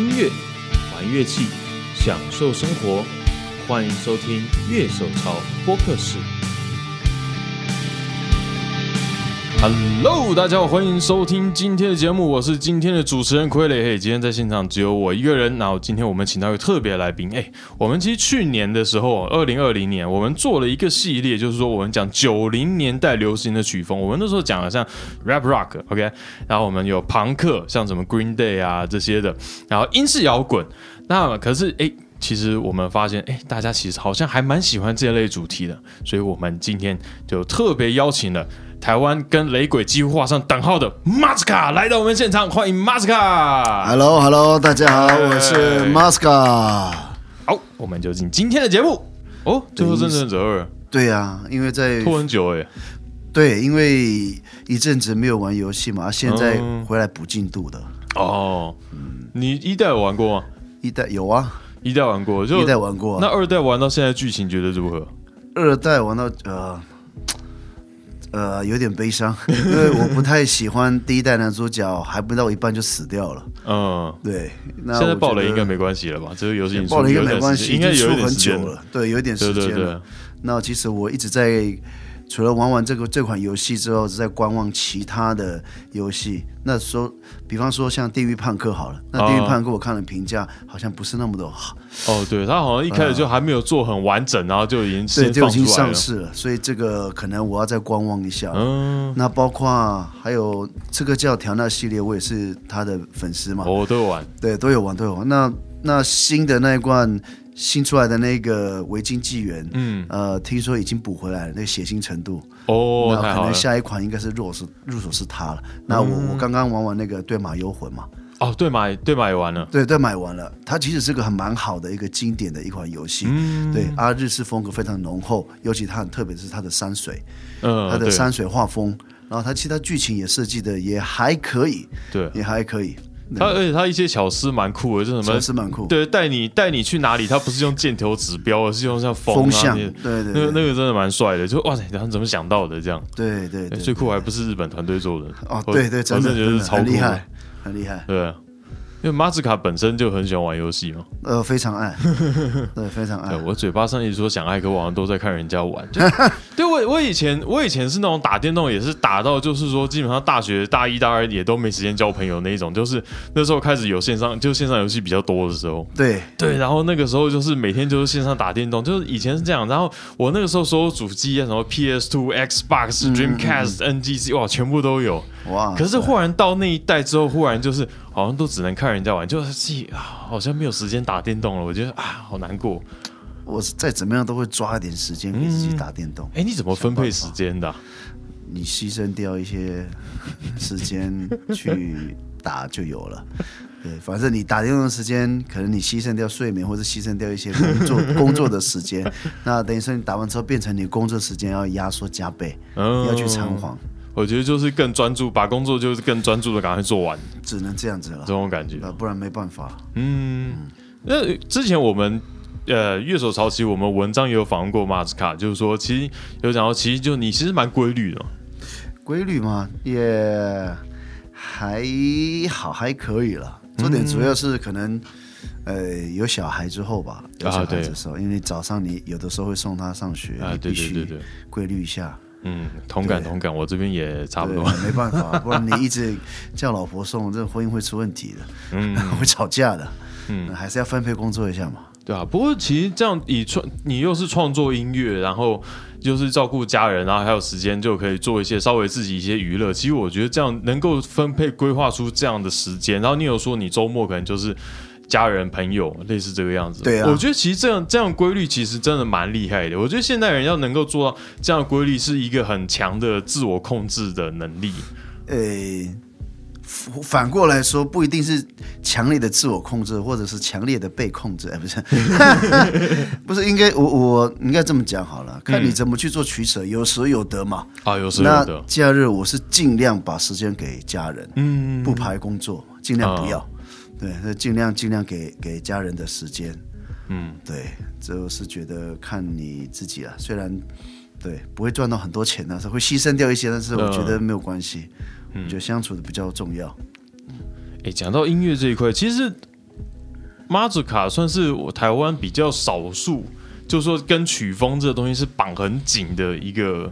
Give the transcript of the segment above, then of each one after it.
音乐，玩乐器，享受生活。欢迎收听乐手潮播客室。Hello，大家好，欢迎收听今天的节目，我是今天的主持人傀儡。嘿，今天在现场只有我一个人。然后今天我们请到一个特别来宾。哎，我们其实去年的时候，二零二零年，我们做了一个系列，就是说我们讲九零年代流行的曲风。我们那时候讲了像 rap rock，OK，然后我们有朋克，像什么 Green Day 啊这些的，然后英式摇滚。那可是哎，其实我们发现，哎，大家其实好像还蛮喜欢这类主题的，所以我们今天就特别邀请了。台湾跟雷鬼几乎画上等号的马斯卡来到我们现场，欢迎马斯卡。Hello，Hello，大家好，我是马斯卡。好，我们就进今天的节目。哦，最后《真正者二》。对呀，因为在拖很久哎。对，因为一阵子没有玩游戏嘛，现在回来补进度的。哦，嗯，你一代有玩过吗？一代有啊，一代玩过，就一代玩过。那二代玩到现在剧情觉得如何？二代玩到呃。呃，有点悲伤，因为我不太喜欢第一代男主角，还不到一半就死掉了。嗯，对。那现在爆雷应该没关系了吧？这个游戏爆雷应该没关系，应该有很久了。对，有点时间了。那其实我一直在。除了玩完这个这款游戏之后，是在观望其他的游戏。那说，比方说像《地狱判客》好了，那《地狱判客》我看了评价，好像不是那么的好。哦，对，他好像一开始就还没有做很完整，然后就已经对就已经上市了，所以这个可能我要再观望一下。嗯，那包括还有这个叫调纳系列，我也是他的粉丝嘛。哦，都有玩，对，都有玩，都有玩。那那新的那一罐。新出来的那个维京纪元，嗯，呃，听说已经补回来了，那个血腥程度。哦，那可能下一款应该是入手入手是它了。那我我刚刚玩完那个对马幽魂嘛，哦，对马对马也玩了，对对买完了，它其实是个很蛮好的一个经典的一款游戏，对，啊，日式风格非常浓厚，尤其它很特别是它的山水，嗯，它的山水画风，然后它其他剧情也设计的也还可以，对，也还可以。他而且他一些巧思蛮酷的，就什么巧思蛮酷，对，带你带你去哪里，他不是用箭头指标，而是用像风向，对对，那个那个真的蛮帅的，就哇塞，他怎么想到的？这样？对对，最酷还不是日本团队做的。哦，对对，真的觉得是超厉害，很厉害，对。因为马斯卡本身就很喜欢玩游戏嘛，呃，非常爱，对，非常爱。我嘴巴上一直说想爱，可网上都在看人家玩。对我，我以前我以前是那种打电动，也是打到就是说，基本上大学大一、大二也都没时间交朋友那一种。就是那时候开始有线上，就线上游戏比较多的时候。对对，然后那个时候就是每天就是线上打电动，就是以前是这样。然后我那个时候所有主机啊，什么 PS Two、Xbox、Dreamcast、NGC，哇，全部都有。哇！可是忽然到那一代之后，忽然就是好像都只能看人家玩，就是自己啊，好像没有时间打电动了。我觉得啊，好难过。我再怎么样都会抓一点时间给自己打电动。哎，你怎么分配时间的？你牺牲掉一些时间去打就有了。对，反正你打电动的时间，可能你牺牲掉睡眠，或者牺牲掉一些工作工作的时间，那等于说你打完之后变成你工作时间要压缩加倍，要去偿还。我觉得就是更专注，把工作就是更专注的赶快做完，只能这样子了，这种感觉，不然没办法。嗯，那之前我们呃乐手潮期，我们文章也有访问过马斯卡，就是说其实有讲到，其实就你其实蛮规律的，规律吗？也还好，还可以了。重点主要是可能呃有小孩之后吧，有小孩的时候，因为早上你有的时候会送他上学，啊，对对对对，规律一下。嗯，同感同感，我这边也差不多。没办法，不然你一直叫老婆送，这婚姻会出问题的，嗯，会吵架的，嗯，还是要分配工作一下嘛。对啊，不过其实这样以创，你又是创作音乐，然后又是照顾家人，然后还有时间就可以做一些稍微自己一些娱乐。其实我觉得这样能够分配规划出这样的时间，然后你有说你周末可能就是。家人朋友类似这个样子，对啊，我觉得其实这样这样规律其实真的蛮厉害的。我觉得现代人要能够做到这样的规律，是一个很强的自我控制的能力。呃，反过来说，不一定是强烈的自我控制，或者是强烈的被控制。哎，不是，不是，应该我我应该这么讲好了，看你怎么去做取舍，有舍有得嘛。啊，有舍有得。假日我是尽量把时间给家人，嗯，不排工作，尽量不要。对，那尽量尽量给给家人的时间，嗯，对，就是觉得看你自己啊。虽然对不会赚到很多钱呢，是会牺牲掉一些，但是我觉得没有关系，我觉得相处的比较重要。哎，讲到音乐这一块，其实马祖卡算是我台湾比较少数，就是说跟曲风这个东西是绑很紧的一个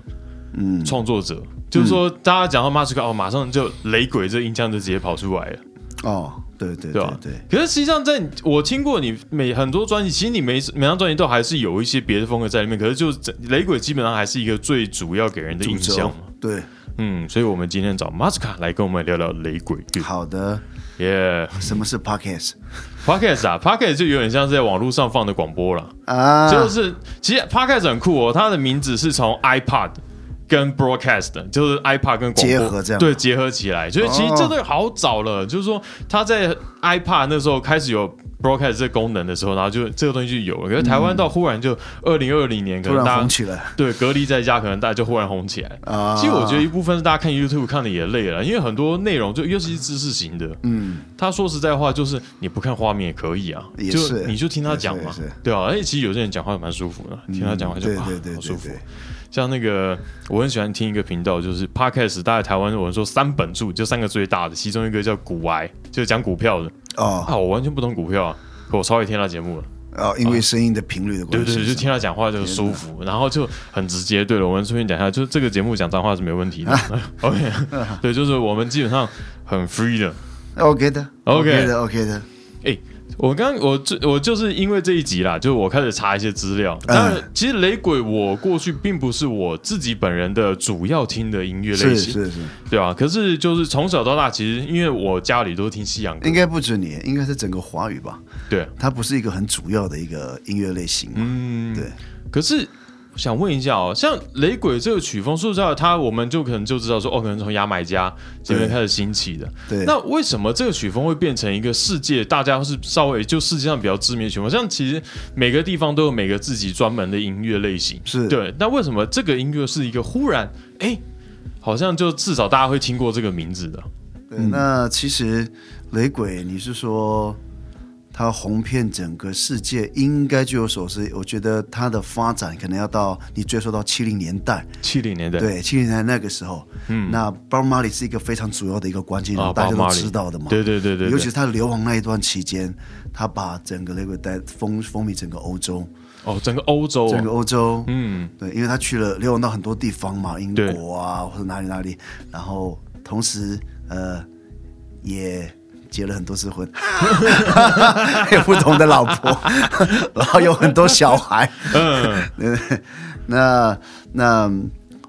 嗯，创作者。就是说，大家讲到马祖卡，哦，马上就雷鬼这音箱就直接跑出来了。哦，对对对对吧对，可是实际上，在我听过你每很多专辑，其实你每每张专辑都还是有一些别的风格在里面。可是就整雷鬼基本上还是一个最主要给人的印象轴嘛。对，嗯，所以我们今天找马斯卡来跟我们聊聊雷鬼乐。好的。耶、什么是 podcast Podcast 啊，Podcast 就有点像是在网络上放的广播了。啊？就是其实 Podcast 很酷哦，它的名字是从 iPod 跟 Broadcast，就是 iPad 跟广播结合这样对结合起来，所以其实哦真的好早了。就是说他在 iPad 那时候开始有 Broadcast 这个功能的时候，然后就这个东西就有了。可是台湾到忽然就二零二零年，可能大家红起来对隔离在家，可能大家就忽然红起来。啊！其实我觉得一部分是大家看 YouTube 看的也累了，因为很多内容就尤其是知识型的，嗯，他说实在话，就是你不看画面也可以啊，就你就听他讲嘛对啊。而且其实有些人讲话也蛮舒服的，听他讲话就啊对对对好舒服对对。，像那个我很喜欢听一个频道，就是 Podcast，大概台湾我们说三本柱，就三个最大的，其中一个叫股癌，就是讲股票的哦啊，我完全不懂股票啊，可我超爱听他节目了。哦，因为声音的频率的关系，对对对，就听他讲话就舒服，然后就很直接。对了，我们顺便讲一下，就是这个节目讲脏话是没问题的。OK，对，就是我们基本上很 free 的。OK 的 OK 的 OK 的，我刚我就我就是因为这一集啦，就是我开始查一些资料。当然，其实雷鬼我过去并不是我自己本人的主要听的音乐类是型，是是，对吧、可是就是从小到大，其实因为我家里都听西洋歌应，该不止你，应该是整个华语吧？对，它不是一个很主要的一个音乐类型嘛？嗯，对。可是想问一下哦，像雷鬼这个曲风，说实在的，它我们就可能就知道说，哦，可能从牙买加这边开始兴起的。对，那为什么这个曲风会变成一个世界大家是稍微就世界上比较知名的曲风？像其实每个地方都有每个自己专门的音乐类型，是对。那为什么这个音乐是一个忽然哎，好像就至少大家会听过这个名字的？对，那其实雷鬼，你是说它红遍整个世界，应该据我所知，我觉得它的发展可能要到你追溯到七零年代，七零年代，对，七零年代那个时候，嗯，那 Bob Marley 是一个非常主要的一个关键人大家都知道的嘛，对对对对对，尤其是他流亡那一段期间，他把整个那个带风风靡整个欧洲，哦，整个欧洲。哦，整个欧洲，嗯，对，因为他去了流亡到很多地方嘛，英国啊或者哪里哪里，然后同时呃也结了很多次婚，有不同的老婆，然后有很多小孩，嗯，那那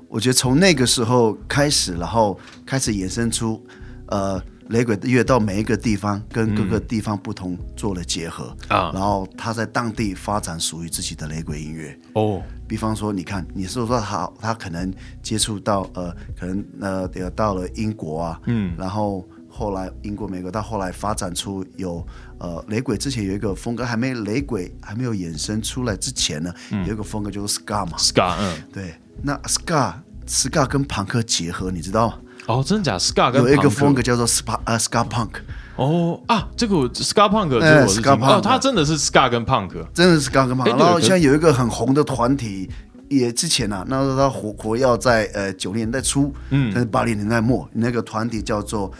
我觉得从那个时候开始，然后开始衍生出呃雷鬼乐到每一个地方跟各个地方不同做了结合。啊。然后他在当地发展属于自己的雷鬼音乐。哦，比方说，你看，你是说他他可能接触到呃，可能呃，有到了英国啊，嗯，然后后来英国、美国，到后来发展出有呃雷鬼，之前有一个风格还没雷鬼还没有衍生出来之前呢，有一个风格就是 ska 嘛，ska，嗯，对，那 ska ska 跟朋克结合，你知道吗？哦，真的假？ska 跟有一个风格叫做 ska 呃 ska punk，哦啊，这个 ska punk 这哎个我是 ska 听过。哦，punk 它真的是 ska 跟 punk，真的是 ska 跟 punk，哎对然后可现在有一个很红的团体。也之前啊，那时候他活活要在呃九零年代初，嗯，但是八零年代末，那个团体叫做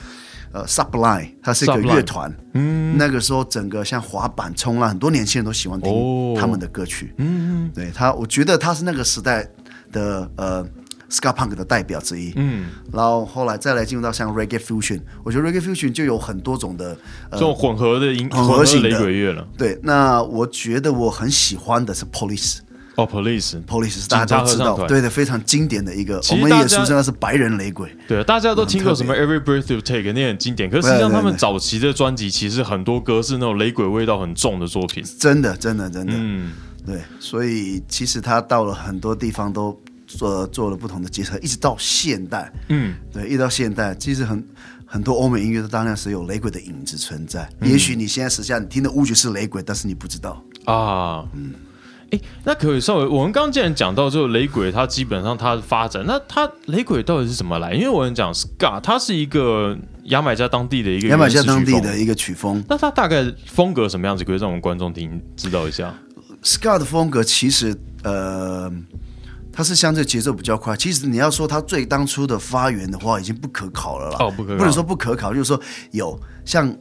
呃 Sublime，它是一个乐团，嗯，那个时候整个像滑板、冲浪，很多年轻人都喜欢哦。听他们的歌曲，嗯嗯对他，我觉得他是那个时代的呃 ska punk 的代表之一，嗯，然后后来再来进入到像 reggae fusion，我觉得 reggae fusion 就有很多种的呃这种混合的音，混混合型的。鬼乐了。对，那我觉得我很喜欢的是 Police。哦，police，Police 是大家都知道，对的，非常经典的一个，其我们也俗称它是白人雷鬼。对，大家都听过什么 Every Breath You Take，那很经典。可是实际上他们早期的专辑其实很多歌是那种雷鬼味道很重的作品。真的，真的，真的，嗯，对，所以其实他到了很多地方都做做了不同的结合，一直到现代，嗯，对，一直到现代，其实很很多欧美音乐都当然是有雷鬼的影子存在。也许你现在时下你听的舞曲是雷鬼，但是你不知道。啊，嗯。哎，那可以稍微，我们刚刚既然讲到就雷鬼，它基本上它的发展，那它雷鬼到底是怎么来？因为我们讲 ska，它是一个牙买加当地的一个牙买加当地的一个曲风那它大概风格什么样子？可以让我们观众听知道一下。，ska 的风格其实呃。它是相对节奏比较快。其实你要说它最当初的发源的话，已经不可考了啦。哦不可考不能说不可考，就是说有像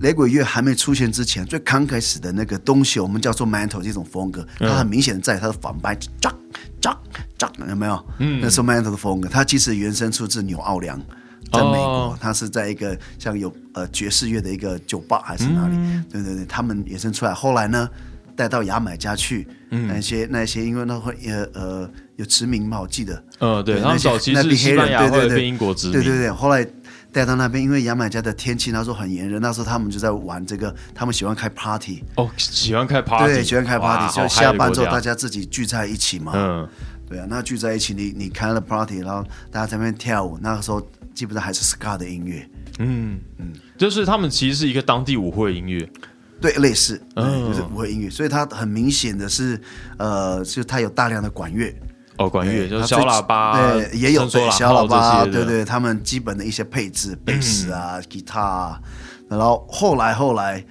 雷鬼乐还没出现之前，最刚开始的那个东西，我们叫做 mantle 这种风格，它很明显的在它的反拍，扎扎扎，有没有？嗯，那是 mantle 的风格，它其实原生出自纽奥良。在美国，它是在一个像有呃爵士乐的一个酒吧还是哪里？对对对，他们衍生出来。后来呢，带到牙买加去，那些那些因为那会呃呃有殖民嘛，我记得。呃，对，然后早期是西班牙或者英国殖民。对对对，后来带到那边，因为牙买加的天气那时候很炎热，那时候他们就在玩这个，他们喜欢开 party。哦，喜欢开 party，对，喜欢开 party，就下班之后大家自己聚在一起嘛。嗯，对啊，那聚在一起，你你开了 party，然后大家在那边跳舞，那个时候。基本上还是 ska 的音乐，嗯嗯，就是他们其实是一个当地舞会音乐，对，类似，嗯，就是舞会音乐，所以它很明显的是，呃，就它有大量的管乐，哦，管乐就是小喇叭，对，也有对小喇叭，对对，他们基本的一些配置，贝斯啊，吉他，然后后来后来。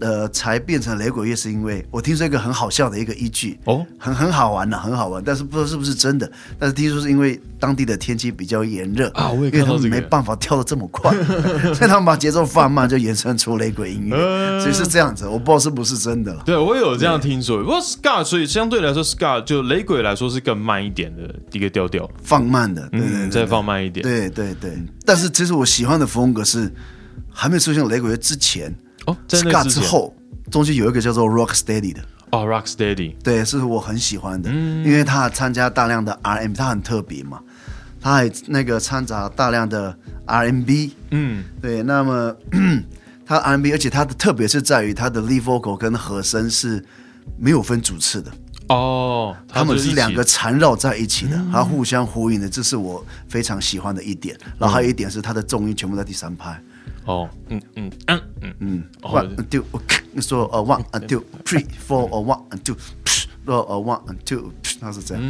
呃，才变成雷鬼乐，是因为我听说一个很好笑的一个依据哦，很很好玩的，很好玩，但是不知道是不是真的。但是听说是因为当地的天气比较炎热啊，我也看到没办法跳的这么快，所以他们把节奏放慢，就衍生出雷鬼音乐，所以是这样子。我不知道是不是真的了。对，我有这样听说。不过 ska，所以相对来说，ska 就雷鬼来说是更慢一点的一个调调，放慢的，嗯，再放慢一点。对对对。但是其实我喜欢的风格是还没出现雷鬼乐之前。哦，ska 之后，中间有一个叫做 rock steady 的。哦，rock steady，对，是我很喜欢的，因为他参加大量的 R M，他很特别嘛，他还那个掺杂大量的 R M B，嗯，对，那么 他 R M B，而且他的特别是在于他的 lead vocal 跟和声是没有分主次的。哦，他们是两个缠绕在一起的，他互相呼应的，这是我非常喜欢的一点。然后还有一点是他的重音全部在第三拍。哦，嗯嗯嗯嗯嗯，one two，说呃 one two three four，呃 one two，说呃 one two，它是这样。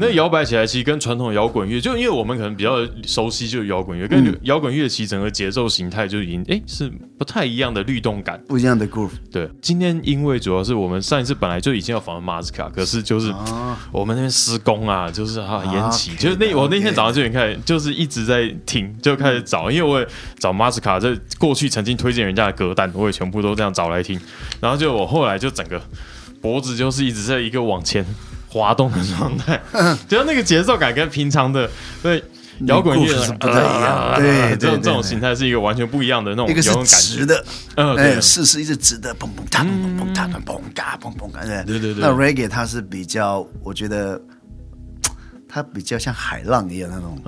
嗯，那摇摆起来其实跟传统摇滚乐，就因为我们可能比较熟悉，就是摇滚乐，跟摇滚乐其实整个节奏形态就已经哎是不太一样的律动感，不一样的 groove。对，今天因为主要是我们上一次本来就已经要访问马斯卡，可是就是我们那边施工啊，就是啊延期，就是那我那天早上就已经开始，就是一直在听，就开始找，因为我也找马斯卡。把这过去曾经推荐人家的歌单，我也全部都这样找来听，然后就我后来就整个脖子就是一直在一个往前滑动的状态，觉得那个节奏感跟平常的对摇滚乐是不太一样，对这种这种形态是一个完全不一样的那种，一个是直的，嗯，对，是是一直直的，砰砰哒砰砰哒砰砰哒砰砰哒，对对对，那 reggae 它是比较，我觉得它比较像海浪一样那种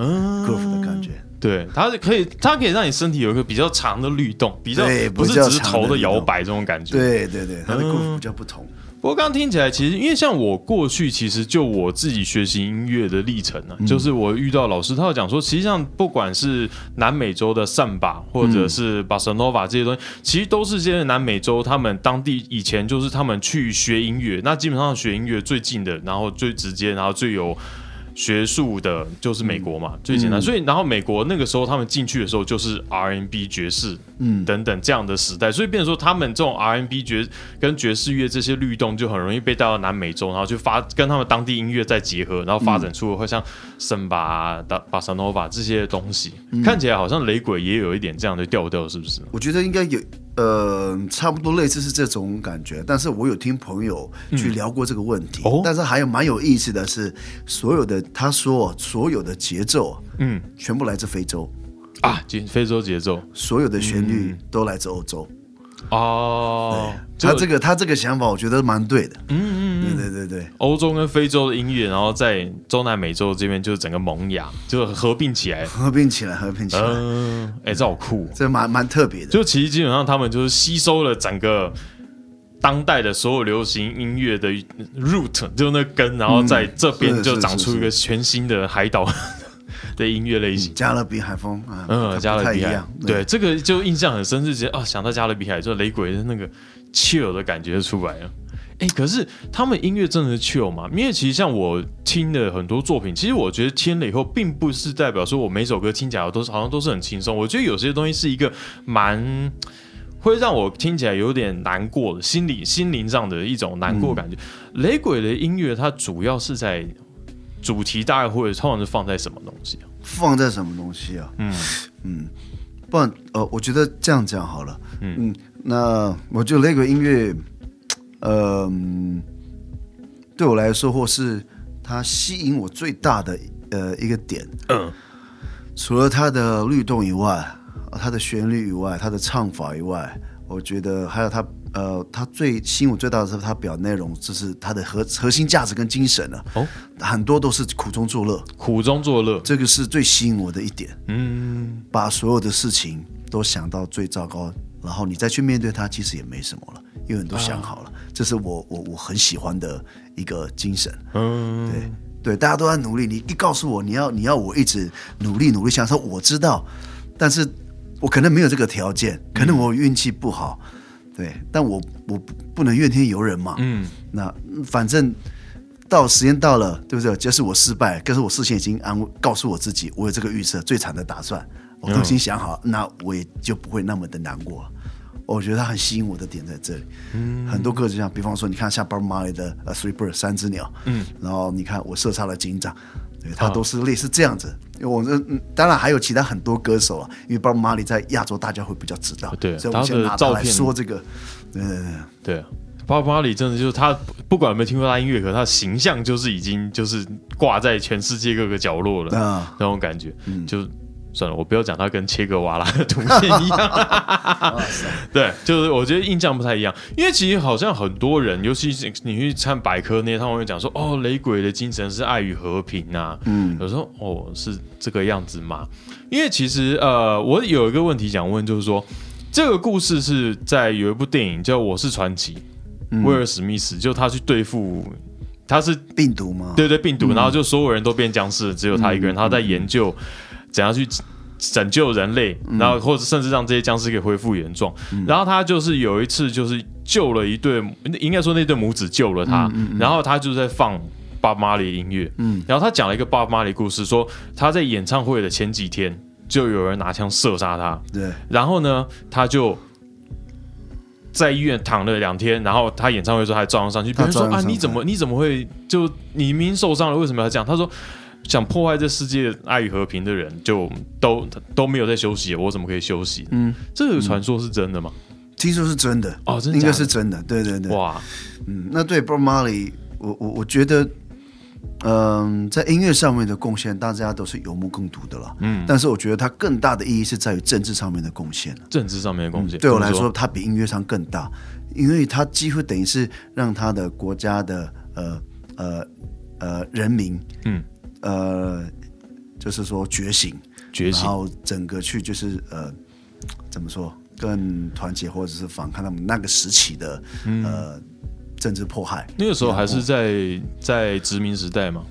groove 的感觉。对，它是可以，它可以让你身体有一个比较长的律动，比较不是只是头的摇摆这种感觉。对对对，它的故事比较不同。不过刚刚听起来，其实因为像我过去，其实就我自己学习音乐的历程呢，就是我遇到老师，他有讲说，实际上不管是南美洲的扇巴，或者是巴塞诺瓦这些东西，其实都是这些南美洲他们当地以前就是他们去学音乐，那基本上学音乐最近的，然后最直接，然后最有。学术的就是美国嘛，最简单。所以，然后美国那个时候他们进去的时候，就是 R N B 爵士，嗯，等等这样的时代。所以，变成说他们这种 R N B 爵跟爵士乐这些律动，就很容易被带到南美洲，然后去发跟他们当地音乐再结合，然后发展出会像森巴、巴巴萨诺瓦这些东西。看起来好像雷鬼也有一点这样的调调，是不是？我觉得应该有。呃，差不多类似是这种感觉，但是我有听朋友去聊过这个问题。哦，但是还有蛮有意思的是，所有的他说所有的节奏，嗯，全部来自非洲啊，非洲节奏，所有的旋律都来自欧洲。哦，他这个他这个想法，我觉得蛮对的。嗯嗯，对对对对，欧洲跟非洲的音乐，然后在中南美洲这边就是整个萌芽，就合并起来，合并起来，合并起来。嗯，哎，这好酷，这蛮蛮特别的。就其实基本上他们就是吸收了整个当代的所有流行音乐的 root，就那根，然后在这边就长出一个全新的海岛。的音乐类型，加勒比海风啊，嗯，加勒比海，对，这个就印象很深，是觉得啊，想到加勒比海，就雷鬼的那个 chill 的感觉就出来了。哎，可是他们音乐真的是 chill 吗？因为其实像我听的很多作品，其实我觉得听了以后，并不是代表说我每首歌听起来都是好像都是很轻松。我觉得有些东西是一个蛮会让我听起来有点难过的，心理心灵上的一种难过感觉。雷鬼的音乐，它主要是在。主题大概会通常是放在什么东西啊？放在什么东西啊？嗯嗯，不然呃，我觉得这样讲好了。嗯嗯那我觉得那个音乐，呃，嗯对我来说，或是它吸引我最大的呃一个点，嗯除了它的律动以外，呃它的旋律以外，它的唱法以外，我觉得还有它呃，他最吸引我最大的是他表内容，就是他的核核心价值跟精神了、哦，很多都是苦中作乐，苦中作乐，这个是最吸引我的一点。嗯，把所有的事情都想到最糟糕，然后你再去面对它，其实也没什么了，因为你都想好了。这是我我我很喜欢的一个精神。嗯，对对，大家都在努力，你一告诉我你要你要我一直努力努力向上，我知道，但是我可能没有这个条件，可能我运气不好，对，但我我不不能怨天尤人嘛。嗯，那反正到时间到了，对不对？即使我失败，可是我事先已经安慰告诉我自己，我有这个预测，最惨的打算，我都已经想好，那我也就不会那么的难过。我觉得它很吸引我的点在这里，嗯，很多歌就像，比方说，你看像 Bob Marley 的呃 Three Birds 三只鸟，嗯，然后你看我射杀了警长，对，它都是类似这样子。因为我们、嗯、当然还有其他很多歌手啊，因为 Bob Marley 在亚洲大家会比较知道，对所以我们先拿他来照片。说这个，嗯，对。啊。巴巴里真的就是他，不管有没有听过他音乐，可他的形象就是已经就是挂在全世界各个角落了，啊。那种感觉，嗯。就算了，我不要讲他跟切格瓦拉的图片一样，对，就是我觉得印象不太一样，因为其实好像很多人，尤其是你去看百科那些，他们会讲说，哦，雷鬼的精神是爱与和平啊，嗯，有时候哦是这个样子嘛，因为其实呃，我有一个问题想问，就是说这个故事是在有一部电影叫《我是传奇》，威尔史密斯就他去对付，他是病毒吗？对对病毒，然后就所有人都变僵尸，只有他一个人，他在研究怎样去拯救人类，然后或者甚至让这些僵尸可以恢复原状。然后他就是有一次就是救了一对，应该说那对母子救了他，然后他就在放。爸妈的音乐，嗯，然后他讲了一个爸妈的故事，说他在演唱会的前几天就有人拿枪射杀他，对，然后呢，他就在医院躺了两天，然后他演唱会的时候还照样上去。别人说啊，你怎么你怎么会就你明明受伤了，为什么要这样？他说想破坏这世界爱与和平的人就都都没有在休息，我怎么可以休息？嗯，这个传说是真的吗？听说是真的哦真的应该是真的，对对对，哇，嗯，那对 Bob Marley，我我我觉得，嗯、在音乐上面的贡献，大家都是有目共睹的了，嗯，但是我觉得他更大的意义是在于政治上面的贡献。政治上面的贡献、对我来说，他比音乐上更大，因为他几乎等于是让他的国家的呃呃呃人民，嗯呃，就是说觉醒，觉醒然后整个去就是呃怎么说更团结，或者是反抗他们那个时期的、呃政治迫害。那个时候还是在在殖民时代嘛，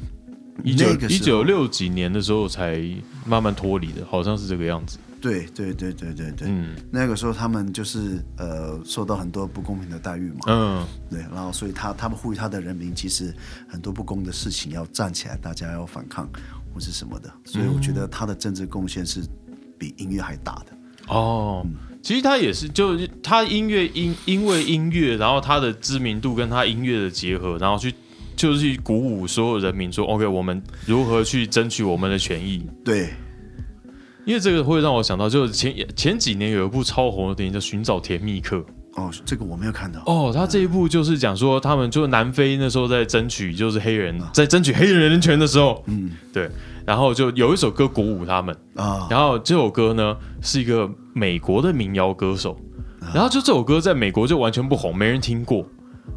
一九一九六几年的时候才慢慢脱离的，好像是这个样子。对对对对对对，嗯。那个时候他们就是呃受到很多不公平的待遇嘛，嗯，对，然后所以他他们呼吁他的人民，其实很多不公的事情要站起来，大家要反抗或是什么的，所以我觉得他的政治贡献是比音乐还大的。哦，其实他也是，就是他音乐因因为音乐，然后他的知名度跟他音乐的结合，然后去就是去鼓舞所有人民说，OK，我们如何去争取我们的权益。对，因为这个会让我想到，就是前前几年有一部超红的电影叫《寻找甜蜜客》。哦，这个我没有看到。哦，他这一部就是讲说，他们就南非那时候在争取，就是黑人在争取黑人人权的时候，嗯，对，然后就有一首歌鼓舞他们，啊，然后这首歌呢是一个美国的民谣歌手，然后就这首歌在美国就完全不红，没人听过，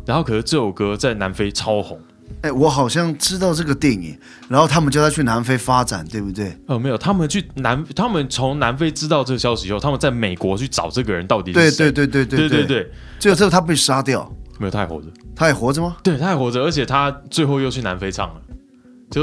然后可是这首歌在南非超红。哎，我好像知道这个电影，然后他们叫他去南非发展，对不对？呃，没有，他们去南，他们从南非知道这个消息以后，他们在美国去找这个人到底是对谁。对对对对对对对，最后最后他被杀掉，没有他还活着，他还活着吗？对，他还活着，而且他最后又去南非唱了。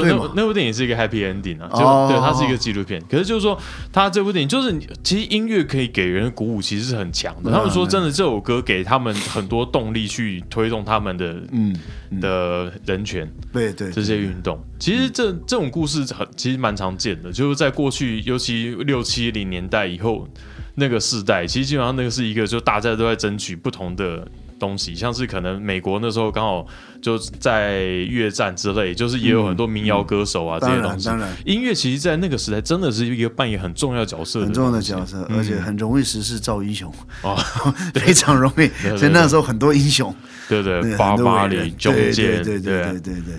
就那部那部电影是一个 happy ending 啊，就、哦对，它是一个纪录片。可是就是说，他这部电影就是其实音乐可以给人的鼓舞，其实是很强的。嗯他们说真的，这首歌给他们很多动力去推动他们的嗯，的人权对对，这些运动。其实这这种故事很其实蛮常见的，就是在过去，尤其六七零年代以后那个世代，其实基本上那个是一个就大家都在争取不同的东西，像是可能美国那时候刚好就在越战之类，就是也有很多民谣歌手啊、这些东西。然当然。音乐其实，在那个时代真的是一个扮演很重要的角色，很重要的角色，而且很容易时势造英雄，哦，非常容易。所以那时候很多英雄，对对，对巴很多伟人巴里、中对介，对对对。对对对。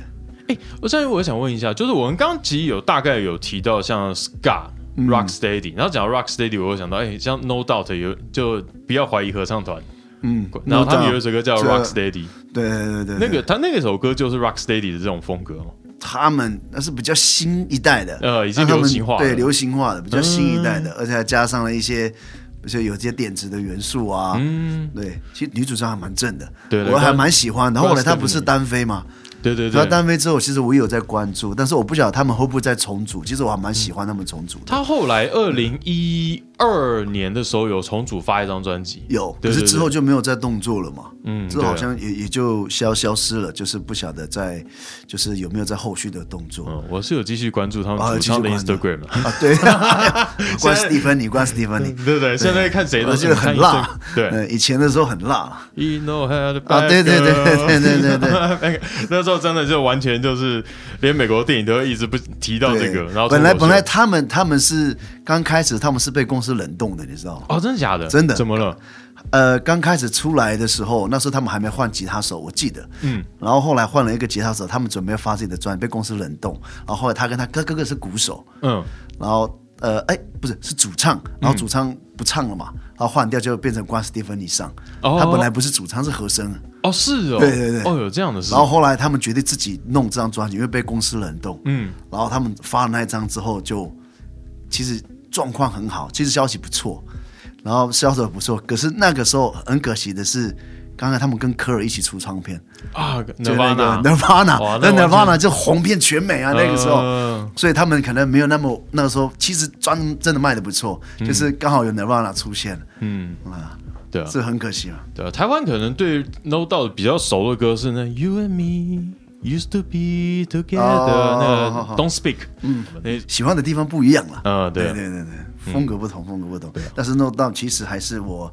哎，我现在我想问一下，就是我们刚刚其实有大概有提到像 ska、rock steady，然后讲到 rock steady，我会想到，哎，像 No Doubt 有就不要怀疑合唱团，嗯，然后他们有一首歌叫 Rock Steady，对对对对，那个他那个首歌就是 Rock Steady 的这种风格哦。他们那是比较新一代的，呃已经流行化对流行化的，比较新一代的，而且还加上了一些，比如说有些电子的元素啊。嗯，对，其实女主唱还蛮正的，对对我还蛮喜欢然后后来她不是单飞嘛？对对对。他。单飞之后，其实我也有在关注，但是我不晓得他们会不会再重组。其实我还蛮喜欢他们重组的。他后来二零一二年的时候有重组发一张专辑，有，可是之后就没有再动作了嘛。嗯之后好像也也就消消失了，就是不晓得在，就是有没有在后续的动作。嗯，我是有继续关注他啊们主唱的 Instagram，啊，对，关斯蒂芬妮，关斯蒂芬妮，对对，现在看谁都我记得很辣，对。呃，以前的时候很辣，，You know how to 啊对对对对对对对。对 那时候真的就完全就是连美国电影都会一直不提到这个，然后本来本来他们他们是刚开始他们是被公司冷冻的，你知道吗？哦，真的假的？真的怎么了？呃，刚开始出来的时候，那时候他们还没换吉他手，我记得。嗯，然后后来换了一个吉他手，他们准备发自己的专辑，被公司冷冻。然后后来他跟他哥哥哥是鼓手，嗯，然后呃，哎，不是是主唱，然后主唱不唱了嘛，然后换掉就变成关斯蒂芬尼上。哦他本来不是主唱，是和声。哦是哦，对对对哦有这样的事然，后后来他们决定自己弄这张专辑，因为被公司冷冻。嗯，然后他们发了那一张之后就，其实状况很好，其实消息不错，然后销售也不错。可是那个时候很可惜的是，刚才他们跟科尔一起出唱片。啊就那个，Nirvana，Nirvana，那 Nirvana 就红遍全美啊，那个时候。嗯所以他们可能没有那么那个时候，其实专真的卖的不错，嗯。就是刚好有 Nirvana 出现。嗯，啊，对啊，这很可惜嘛。对啊，台湾可能对 No Doubt 比较熟的歌是那 You and Me Used to Be Together，哦那 Don't Speak，嗯，那喜欢的地方不一样了。啊。对对对对对，风格不同，风格不同。但是 No Doubt 其实还是我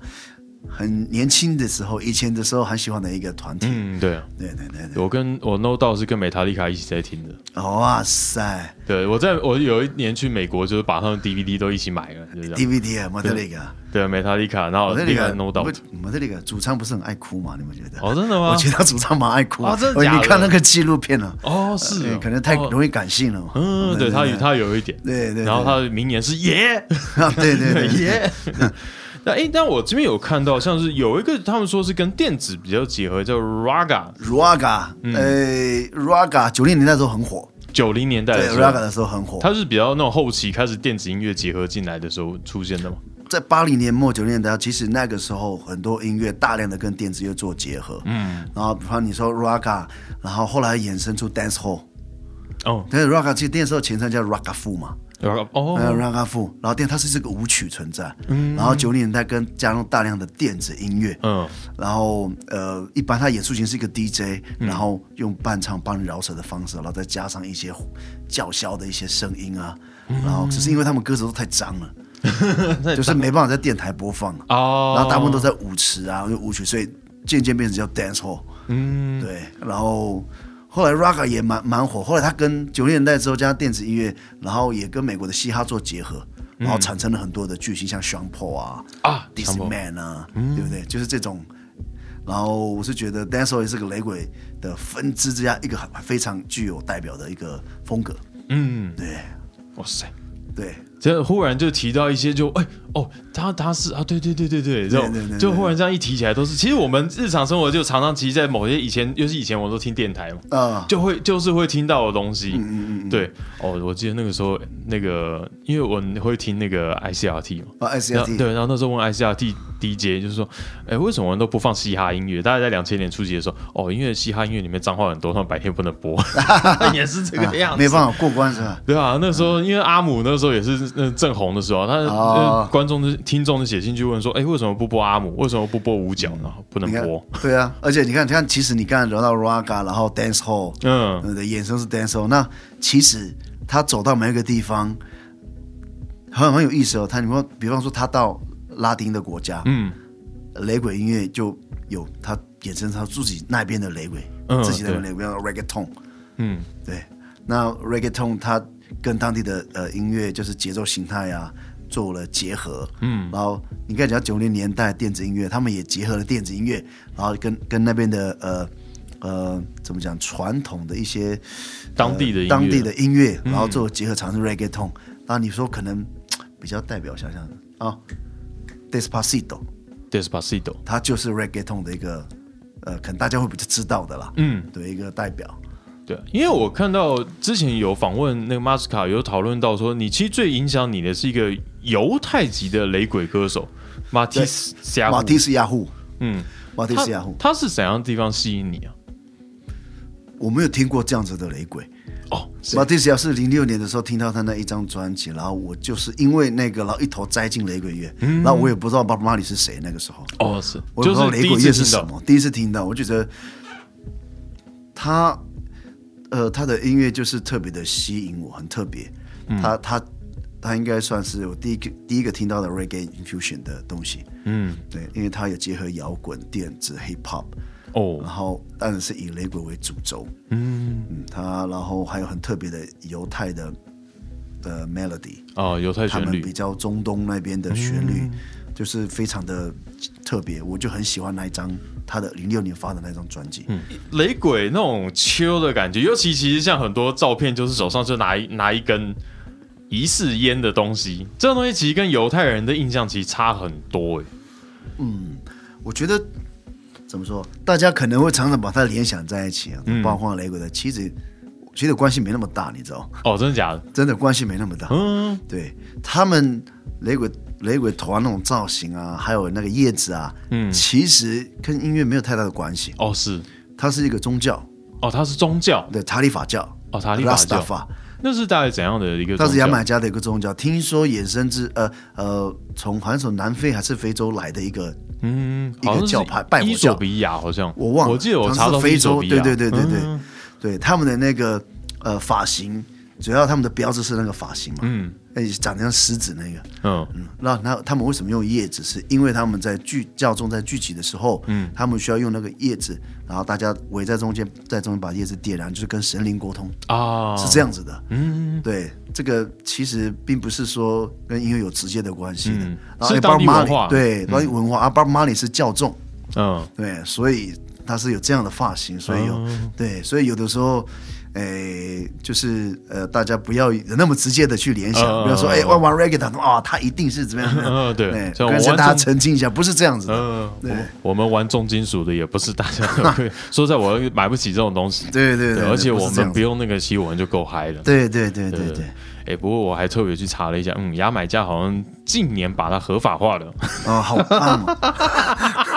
很年轻的时候，以前的时候很喜欢的一个团体。嗯对啊，对对对对，我跟我 No Doubt 是跟美塔丽卡一起在听的。哇塞对，我在我有一年去美国，就是把他们 DVD 都一起买了，就这样。，DVD 啊，莫特里卡，对，美塔丽卡，然后另外 No 不 Doubt。，莫特里克主唱不是很爱哭吗？你们觉得？哦，真的吗我？觉得他主唱蛮爱哭啊真的你看那个纪录片了，哦，是可能太哦容易感性了嘛。嗯，对他有他有一点，对对，然后他的名言是耶他 对对对 耶。那哎，但我这边有看到，像是有一个他们说是跟电子比较结合，叫 Raga，，Raga，嗯。呃，Raga 九零年代的时候很火，九零年代，Raga 的时候很火。它是比较那种后期开始电子音乐结合进来的时候出现的吗？在八零年末九零年代，其实那个时候很多音乐大量的跟电子乐做结合，嗯，然后比方你说 Raga，然后后来衍生出 Dance Hall，哦，但是 Raga 其实那时候前身叫 Raga Fu 嘛，哦。呃 Raga Fu，然后电它是这个舞曲存在，嗯。然后九零年代跟加入大量的电子音乐，嗯。然后呃，一般他演出前是一个 DJ，、然后用伴唱帮你饶舌的方式，然后再加上一些叫嚣的一些声音啊，然后只是因为他们歌词都太脏了，就是没办法在电台播放，哦，然后大部分都在舞池啊，用舞曲，所以渐渐变成叫 dance hall。嗯。对，然后后来 Raga 也蛮蛮火，后来他跟九零年代之后加上电子音乐，然后也跟美国的嘻哈做结合，然后产生了很多的巨星，像 Sean Paul 啊、啊 d i 强 s 迫 Man 啊，对不对？就是这种。然后我是觉得 dance hall 也是个雷鬼的分支之下一个很非常具有代表的一个风格。嗯，对哇塞。对，就忽然就提到一些就哎哦，他他是啊，对对对对对，这种对对对就忽然这样一提起来都是，其实我们日常生活就常常其实，在某些以前，尤其以前我都听电台嘛，啊、就会就是会听到的东西，嗯嗯嗯，对哦，我记得那个时候那个，因为我会听那个 ICRT 嘛，啊 ICRT，对，然后那时候问 ICRT DJ 就是说，哎，为什么都不放嘻哈音乐？大概在两千年初期的时候，哦，因为嘻哈音乐里面脏话很多，他们白天不能播，也是这个样子，没办法过关是吧？对啊，那时候因为阿姆那时候也是那正红的时候，他、哦呃观众的听众就写信去问说，哎，为什么不播阿姆？为什么不播五角？然后不能播？，对啊，而且你看，你看，其实你刚才聊到 Raga，然后 Dance Hall，嗯呃的衍生是 Dance Hall，那其实他走到每一个地方，很很有意思哦。他你说，比方说他到拉丁的国家，嗯。雷鬼音乐就有他衍生他自己那边的雷鬼，嗯自己那边雷鬼，叫 reggaeton。嗯。对，那 reggaeton 它跟当地的呃音乐就是节奏形态啊做了结合，嗯，然后你看讲九零年代电子音乐，他们也结合了电子音乐，然后跟跟那边的呃呃怎么讲传统的一些当地的当地的音乐，然后做结合尝试 reggaeton。那你说可能比较代表，想想啊，Despacito，，Despacito，它就是 reggaeton 的一个呃，可能大家会比较知道的啦，嗯，对一个代表。对，因为我看到之前有访问那个马斯卡，有讨论到说，你其实最影响你的是一个犹太籍的雷鬼歌手马蒂斯加马蒂斯亚胡，嗯，马蒂他斯亚胡，他是怎样的地方吸引你啊？我没有听过这样子的雷鬼。哦，马蒂斯亚是零六年的时候听到他那一张专辑，然后我就是因为那个，然后一头栽进雷鬼乐，然后我也不知道巴布马里是谁，那个时候。哦，是，我也不知道雷鬼乐是什么，第一次听到，我就觉得他呃他的音乐就是特别的吸引我，很特别，嗯。他他他应该算是我第一个第一个听到的 reggae infusion 的东西，嗯，对，因为他有结合摇滚、电子、hip hop，哦。然，后当然是以雷鬼为主轴，嗯，嗯，它然后还有很特别的犹太的的 melody，哦，犹太旋律。他们比，较中东那边的旋律，就是非常的特别，我就很喜欢那一张他的零六年发的那张专辑。嗯，雷鬼那种 chill 的感觉，尤其其实像很多照片，就是手上就拿一拿一根疑似烟的东西，这种东西其实跟犹太人的印象其实差很多嗯。我觉得怎么说，大家可能会常常把它联想在一起啊，嗯。包括雷鬼的，其实其实关系没那么大，你知道，哦，真的假的？真的关系没那么大。嗯，对他们雷鬼雷鬼团那种造型啊，还有那个叶子啊，嗯。其实跟音乐没有太大的关系，哦是，它是一个宗教，哦，它是宗教，对塔利法教。哦，塔利法教，那是大概怎样的一个宗教？它是牙买加的一个宗教，听说衍生自呃呃，从好像从南非还是非洲来的一个，嗯，一个教派拜火教。比亚，好像我忘了，我记得我好查到非洲，对对对对对、嗯。对，他们的那个呃发型，主要他们的标志是那个发型嘛，嗯。哎、长得像狮子那个，嗯嗯，那那他们为什么用叶子？是因为他们在聚教众在聚集的时候，嗯，他们需要用那个叶子，然后大家围在中间，在中间把叶子点燃，就是跟神灵沟通，啊，是这样子的。嗯，对，这个其实并不是说跟音乐有直接的关系的，嗯。然后是当地文化。对，当地文化，啊 Marley 是教众，嗯。对，所以他是有这样的发型，所以有、哦。对，所以有的时候，诶，就是呃，大家不要那么直接的去联想，嗯不要说哎，玩玩 reggae 的啊，他一定是怎么样的，嗯，对，跟大家澄清一下，不是这样子的，我我们玩重金属的也不是大家 说，在我买不起这种东西，对对对，而且我们不用那个吸，我们就够嗨了。对对对对对。对，哎，不过我还特别去查了一下，嗯，牙买加好像近年把它合法化了，哦，好棒哦，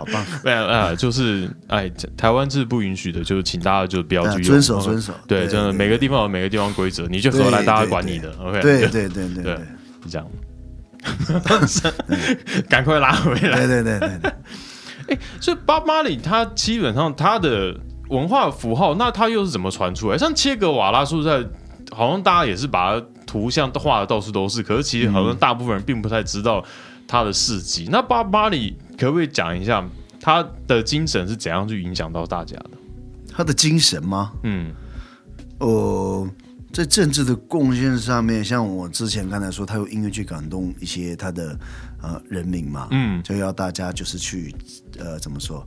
好棒，没有啊，就是哎，台湾是不允许的，就是请大家就不要去遵守嗯遵守。对，对真的每个地方有每个地方规则，你去荷兰大家管你的，OK，对对对对对。对，是这样。赶快拉回来。对对对对对，所以巴马里他基本上他的文化符号，那他又是怎么传出来？像切格瓦拉说实在，好像大家也是把它图像画的到处都是，可是其实好像大部分人并不太知道他的事迹。那巴巴里可不可以讲一下他的精神是怎样去影响到大家的？他的精神吗？嗯哦，在政治的贡献上面，像我之前刚才说，他用音乐去感动一些他的呃人民嘛，嗯就要大家就是去呃怎么说，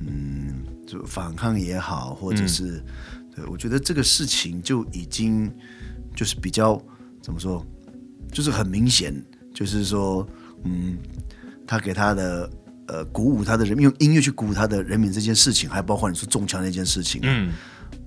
嗯，就反抗也好，或者是、对我觉得这个事情就已经就是比较怎么说，就是很明显，就是说，嗯，他给他的。呃，鼓舞他的人民，用音乐去鼓舞他的人民这件事情，还包括你说中枪那件事情，嗯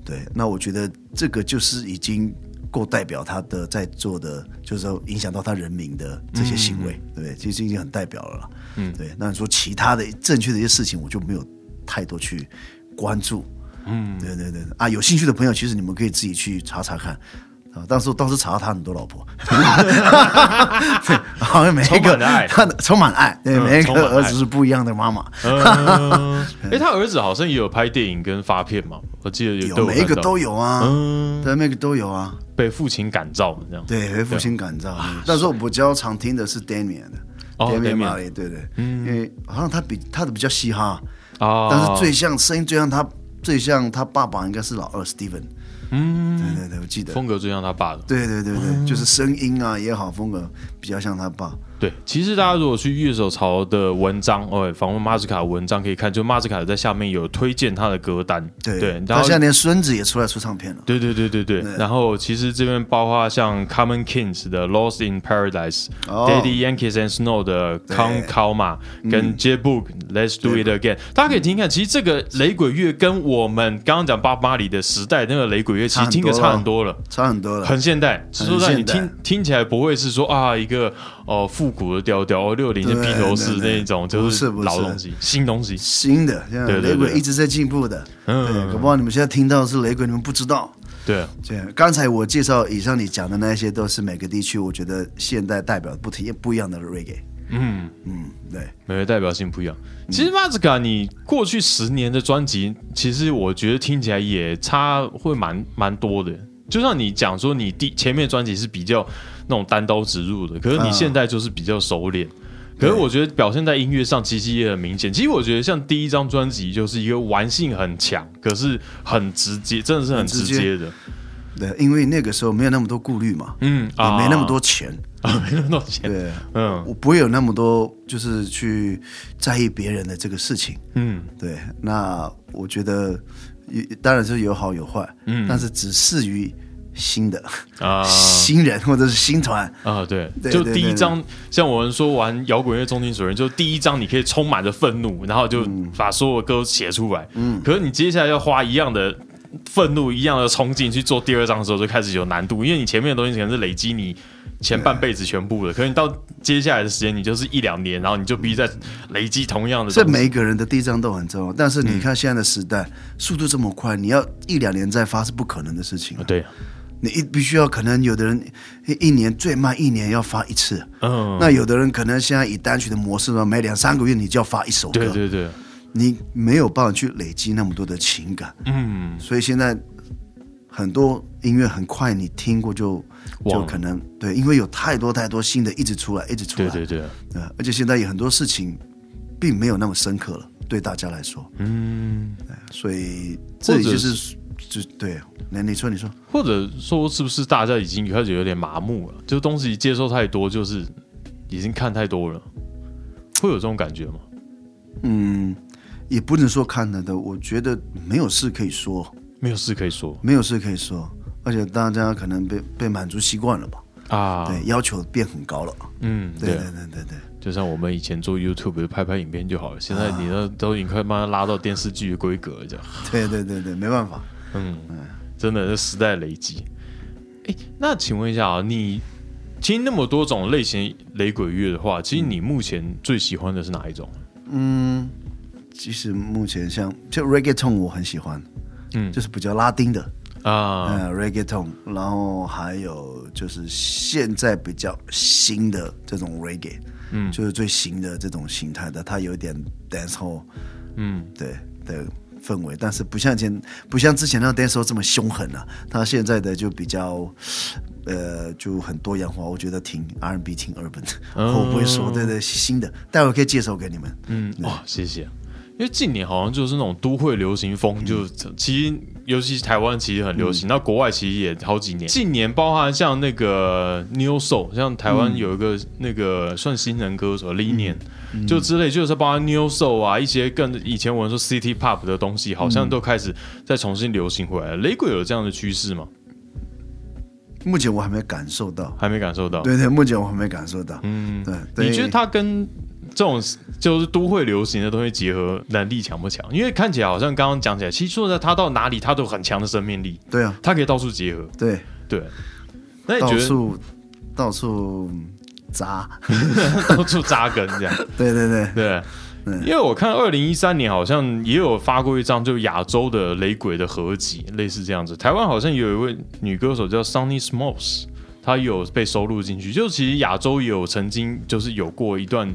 对，那我觉得这个就是已经够代表他的在做的，就是说影响到他人民的这些行为，对不对？其实已经很代表了啦。嗯对。那你说其他的正确的一些事情，我就没有太多去关注。嗯，对对对啊，有兴趣的朋友，其实你们可以自己去查查看。啊，当时当时查到他很多老婆，对，好像每一个他的充满爱，对，嗯每一个儿子是不一样的妈妈，嗯，哎，他儿子好像也有拍电影跟发片嘛，我记得有有每一个都有啊，嗯，对，每个都有啊。被父亲感召这样。对，被父亲感召。那时候我比较常听的是 Damian 的哦 Damian Damian Marley，对对，因为好像他比他的比较嘻哈，啊，但是最像声音最像他最像他爸爸应该是老二 Steven，嗯，对对对，我记得，风格最像他爸的。对对对对，就是声音啊也好，风格比较像他爸。对，其实大家如果去乐手潮的文章，哦，访问马斯卡的文章可以看，就马斯卡在下面有推荐他的歌单，对对，然他后现在连孙子也出来出唱片了。对对对对对，然后其实这边包括像 Common Kings 的 Lost in Paradise、哦。Daddy Yankees and Snow 的 Con Calma 跟 J Book Let's Do It Again，大家可以听听看，其实这个雷鬼乐跟我们刚刚讲巴巴里的时代那个雷鬼乐，其实听着差很多了。差很多了，很现代，是说让你听听起来不会是说啊一个哦复古的调调，哦六零的披头士那一种，就是老东西、新东西。新的，雷鬼一直在进步的。嗯对，搞不好你们现在听到的是雷鬼，你们不知道。对，对，刚才我介绍以上你讲的那些，都是每个地区我觉得现代代表不提不一样的 reggae。嗯，嗯，对，每个代表性不一样。其实马斯卡，你过去十年的专辑，其实我觉得听起来也差会蛮蛮多的。就像你讲说，你第前面的专辑是比较那种单刀直入的，可是你啊现在就是比较熟练。可是我觉得表现在音乐上其实也很明显。其实我觉得像第一张专辑就是一个玩性很强，可是很直接，真的是很直接的。对，因为那个时候没有那么多顾虑嘛，嗯也没那么多钱，啊，没那么多钱。对，嗯我不会有那么多就是去在意别人的这个事情。嗯对，那我觉得也当然是有好有坏，嗯但是只适于新的、啊新人或者是新团。啊，对，就第一张，像我们说玩摇滚乐、重金属人，就第一张你可以充满着愤怒，然后就把所有歌写出来。嗯，可是你接下来要花一样的愤怒、一样的冲劲去做第二张的时候，就开始有难度，因为你前面的东西可能是累积你前半辈子全部的，可是你到接下来的时间，你就是一两年，然后你就必须在累积同样的这。每一个人的第一张都很重要，但是你看现在的时代，速度这么快，你要一两年再发是不可能的事情、啊。对，你一必须要可能有的人一一年最慢一年要发一次，嗯，那有的人可能现在以单曲的模式呢，每两三个月你就要发一首歌，对对对，你没有办法去累积那么多的情感，嗯，所以现在很多音乐很快你听过就就可能对，因为有太多太多新的一直出来，一直出来，对对对，对而且现在有很多事情并没有那么深刻了，对大家来说，嗯。所以这里就是就对，那你说你说，或者说，是不是大家已经开始有点麻木了？就东西接受太多，就是已经看太多了，会有这种感觉吗？嗯，也不能说看了的，我觉得没有事可以说，没有事可以说没有事可以说，而且大家可能被被满足习惯了吧，啊。对，要求变很高了，嗯，对对对对对对。就像我们以前做 YouTube 拍拍影片就好了，现在你那都已经快慢慢拉到电视剧的规格了，这样。对对对对，没办法。嗯，真的是时代累积。哎，那请问一下啊，你听那么多种类型雷鬼乐的话，其实你目前最喜欢的是哪一种？嗯，其实目前像就 reggaeton 我很喜欢，嗯。就是比较拉丁的，啊，呃，reggaeton，然后还有就是现在比较新的这种 reggae，嗯。就是最新的这种形态的，它有一点 dancehall，嗯。对的氛围，但是不像前不像之前那个 dancehall 这么凶狠啊，他现在的就比较。呃，就很多样化，我觉得挺 R&B 挺 urban，、哦 我不会说，对对，新的，待会可以介绍给你们。嗯，哇，谢谢。因为近年好像就是那种都会流行风，就其实尤其是台湾其实很流行，那国外其实也好几年。近年包含像那个 New Soul，像台湾有一个那个算新人歌手 Linian，就之类，就是包含 New Soul 啊，一些更以前我们说 City Pop 的东西，好像都开始再重新流行回来了。雷鬼有这样的趋势吗？目前我还没感受到，还没感受到。对对，目前我还没感受到。嗯，对，对你觉得它跟这种就是都会流行的东西结合能力强不强？因为看起来好像刚刚讲起来，其实说的他到哪里他都有很强的生命力，对啊，他可以到处结合。对，对，那你到觉得处到处扎，到处扎根这样？对对对，对。因为我看二零一三年好像也有发过一张就亚洲的雷鬼的合集，类似这样子。台湾好像有一位女歌手叫 Sunny Smalls，她有被收录进去。就其实亚洲也有曾经就是有过一段，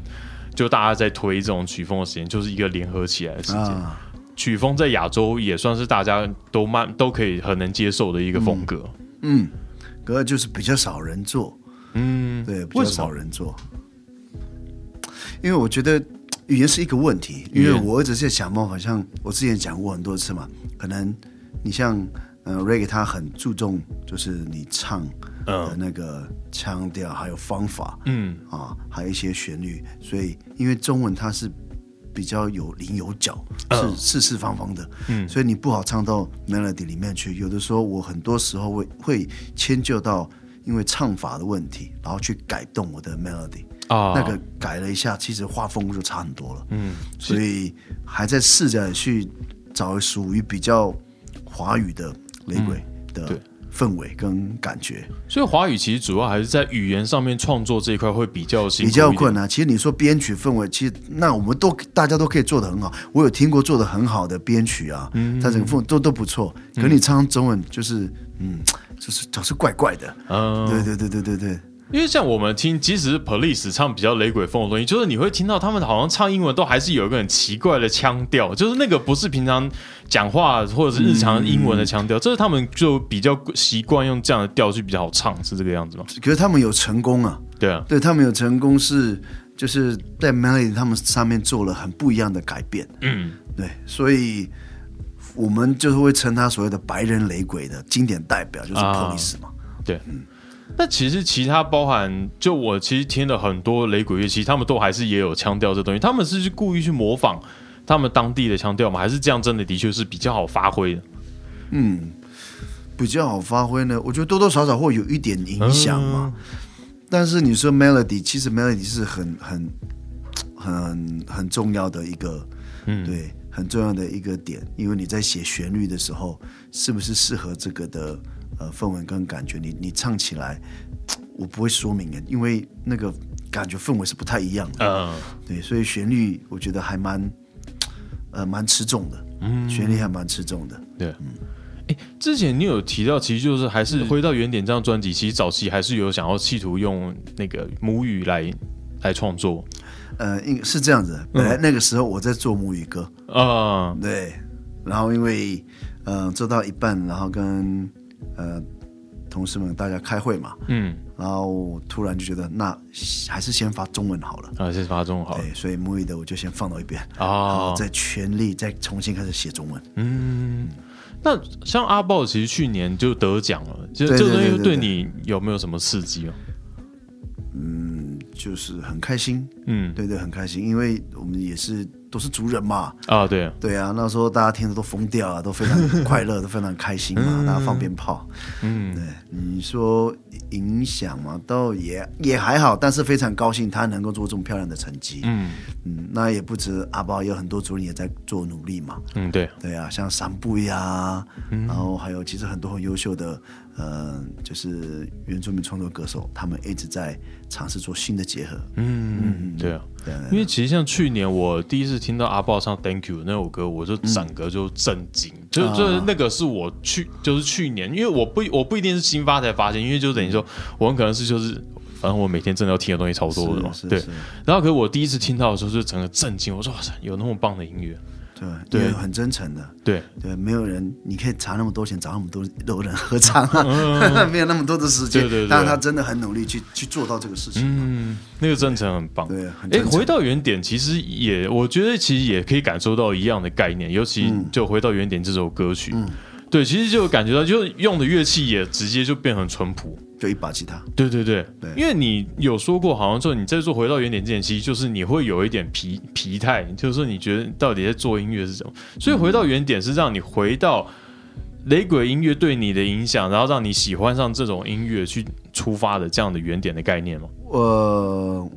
就大家在推这种曲风的时间，就是一个联合起来的时间。啊，曲风在亚洲也算是大家都慢都可以很能接受的一个风格。嗯，可是就是比较少人做，嗯，对，比较少人做。因为我觉得语言是一个问题，因为我一直在想办法，像我之前讲过很多次嘛，可能你像呃 reggae，他很注重就是你唱的那个腔调，还有方法嗯。啊，还有一些旋律，所以因为中文它是比较有棱有角，嗯。是四四方方的，嗯。所以你不好唱到 melody 里面去。有的时候我很多时候会会迁就到因为唱法的问题，然后去改动我的 melody。啊，那个改了一下，其实画风就差很多了。嗯。所以还在试着去找属于比较华语的雷鬼对的氛围跟感觉，所以华语其实主要还是在语言上面创作这一块会比较比较困难。其实你说编曲氛围，其实那我们都大家都可以做得很好。我有听过做得很好的编曲啊，嗯它整个氛围都都不错。可你唱中文就是嗯，就是总是怪怪的。嗯，对对对对对对。因为像我们听，即使是 Police 唱比较雷鬼风的东西，就是你会听到他们好像唱英文都还是有一个很奇怪的腔调，就是那个不是平常讲话或者是日常英文的腔调，这是他们就比较习惯用这样的调去比较好唱，是这个样子吗？可是他们有成功啊，对啊，对他们有成功是就是在 melody 他们上面做了很不一样的改变。嗯，对，所以我们就是会称他所谓的白人雷鬼的经典代表，就是啊 Police 嘛。对。那其实其他包含，就我其实听了很多雷鬼乐器，他们都还是也有腔调这东西，他们是故意去模仿他们当地的腔调吗？还是这样真的的确是比较好发挥的？嗯，比较好发挥呢，我觉得多多少少会有一点影响嘛。但是你说 melody，其实 melody 是很很很很重要的一个，嗯对，很重要的一个点，因为你在写旋律的时候，是不是适合这个的呃氛围跟感觉？你你唱起来，我不会说明的，因为那个感觉氛围是不太一样的。嗯。对，所以旋律我觉得还蛮 呃蛮吃重的，嗯，旋律还蛮吃重的。对，嗯。哎，之前你有提到，其实就是还是回到原点这张专辑，其实早期还是有想要企图用那个母语来来创作。呃，应是这样子，本来那个时候我在做母语歌，啊，对，然后因为呃做到一半，然后跟呃同事们大家开会嘛，嗯，然后突然就觉得那还是先发中文好了，啊，先发中文好了对，所以母语的我就先放到一边，然啊后，再全力再重新开始写中文。嗯。那像阿豹，其实去年就得奖了，其实这个东西对你有没有什么刺激哦？嗯，就是很开心，嗯。对对，很开心，因为我们也是都是族人嘛，啊，对。啊，对啊，那时候大家听着都疯掉啊，都非常快乐，都非常开心嘛，大家放鞭炮。嗯。对，你说影响嘛，倒也也还好，但是非常高兴他能够做这么漂亮的成绩。嗯。嗯，那也不止阿包，有很多族人也在做努力嘛。嗯，对，对啊，像三步呀，嗯。然后还有其实很多很优秀的，呃，就是原住民创作歌手，他们一直在尝试做新的结合。嗯，对啊。对啊因为其实像去年我第一次听到阿豹唱《Thank You》那首歌，我就整个就震惊，就就是那个是我去就是去年，因为我不我不一定是新发才发现，因为就等于说我很可能是就是反正我每天真的要听的东西超多的嘛，对。然后可是我第一次听到的时候，就整个震惊，我说哇塞，有那么棒的音乐，对，对因为很真诚的。对，对，没有人，你可以砸那么多钱找那么多多人合唱啊，没有那么多的时间。对对对但是他真的很努力去去做到这个事情。嗯，那个真诚很棒。对，很哎，真诚回到原点，其实也我觉得其实也可以感受到一样的概念，尤其就回到原点这首歌曲，对，其实就感觉到，就用的乐器也直接就变很淳朴。就一把吉他。对对对，对因为你有说过，好像说你在做回到原点之前，其实就是你会有一点疲疲态，就是说你觉得到底在做音乐是什么？所以回到原点是让你回到雷鬼音乐对你的影响，然后让你喜欢上这种音乐去出发的这样的原点的概念吗？我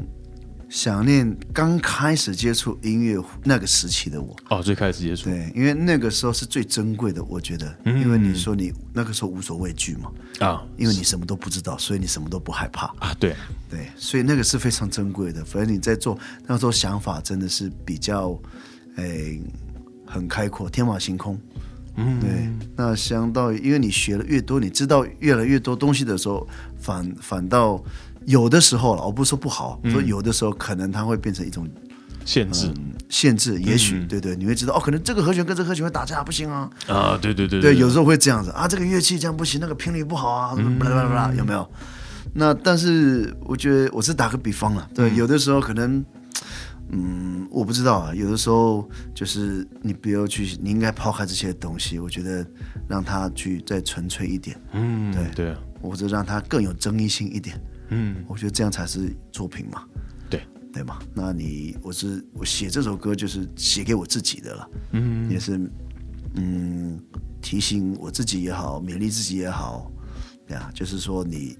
想念刚开始接触音乐那个时期的我，哦，最开始接触对，因为那个时候是最珍贵的，我觉得，因为你说你那个时候无所畏惧嘛，啊因为你什么都不知道，所以你什么都不害怕。啊，对，对，所以那个是非常珍贵的。反正你在做那时候想法真的是比较，诶、很开阔，天马行空。嗯，对。那相当于，因为你学了越多，你知道越来越多东西的时候，反反倒有的时候了，我不是说不好，说有的时候可能它会变成一种限制、限制。也许、对对，你会知道哦，可能这个和弦跟这个和弦会打架，不行啊。啊，对对对对，有时候会这样子啊，这个乐器这样不行，那个频率不好啊，巴拉巴拉巴拉，有没有？那但是我觉得我是打个比方了，对，有的时候可能嗯，我不知道啊，有的时候就是你不要去，你应该抛开这些东西，我觉得让它去再纯粹一点，嗯，对对啊，或者让它更有争议性一点。嗯，我觉得这样才是作品嘛，对，对嘛？那你我是我写这首歌就是写给我自己的了，嗯，也是嗯提醒我自己也好，勉励自己也好，对啊，就是说你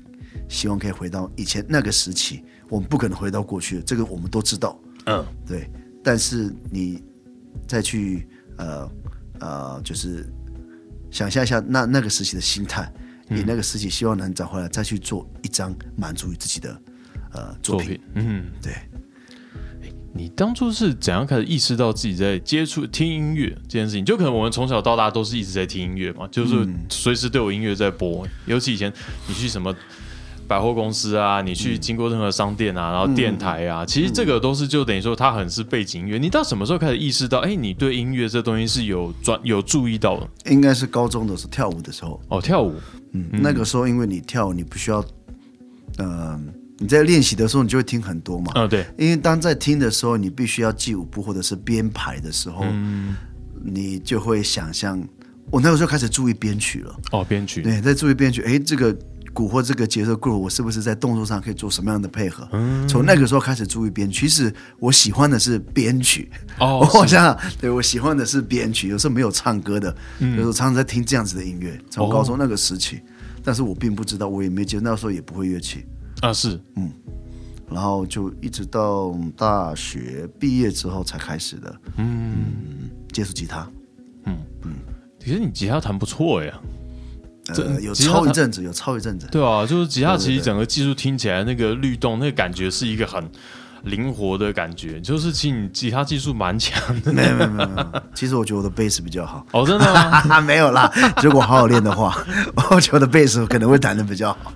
希望可以回到以前那个时期，我们不可能回到过去，这个我们都知道，嗯，对，但是你再去呃呃，就是想象一下那那个时期的心态，嗯你那个时期希望能找回来，再去做一张满足于自己的呃作品，作品，嗯。对。你当初是怎样开始意识到自己在接触听音乐这件事情？就可能我们从小到大都是一直在听音乐嘛，就是随时都有音乐在播。尤其以前你去什么百货公司啊，你去经过任何商店啊，然后电台啊，其实这个都是就等于说它很是背景音乐。你到什么时候开始意识到，哎，你对音乐这东西是有专有注意到的？应该是高中的时候跳舞的时候，哦，跳舞，嗯，那个时候因为你跳舞，你不需要，呃，你在练习的时候，你就会听很多嘛。嗯，对，因为当在听的时候，你必须要记舞步或者是编排的时候，嗯你就会想象。我那个时候开始注意编曲了，哦，编曲，对，在注意编曲，哎，这个鼓或这个节奏 groove，我是不是在动作上可以做什么样的配合？从那个时候开始注意编曲。其实我喜欢的是编曲，哦 我想想，对我喜欢的是编曲，有时候没有唱歌的，有时候常常在听这样子的音乐。从高中那个时期，但是我并不知道，我也没接，那时候也不会乐器，啊，是，嗯。然后就一直到大学毕业之后才开始的，嗯，接触吉他，嗯。嗯。其实你吉他弹不错呀。有超一阵子，有超一阵子，对啊，就是吉他其实整个技术听起来那个律动，那个感觉是一个很灵活的感觉，就是其实你吉他技术蛮强的。没有没有没有，其实我觉得我的贝斯比较好。哦，真的吗？没有啦。如果好好练的话，我觉得贝斯可能会弹的比较好。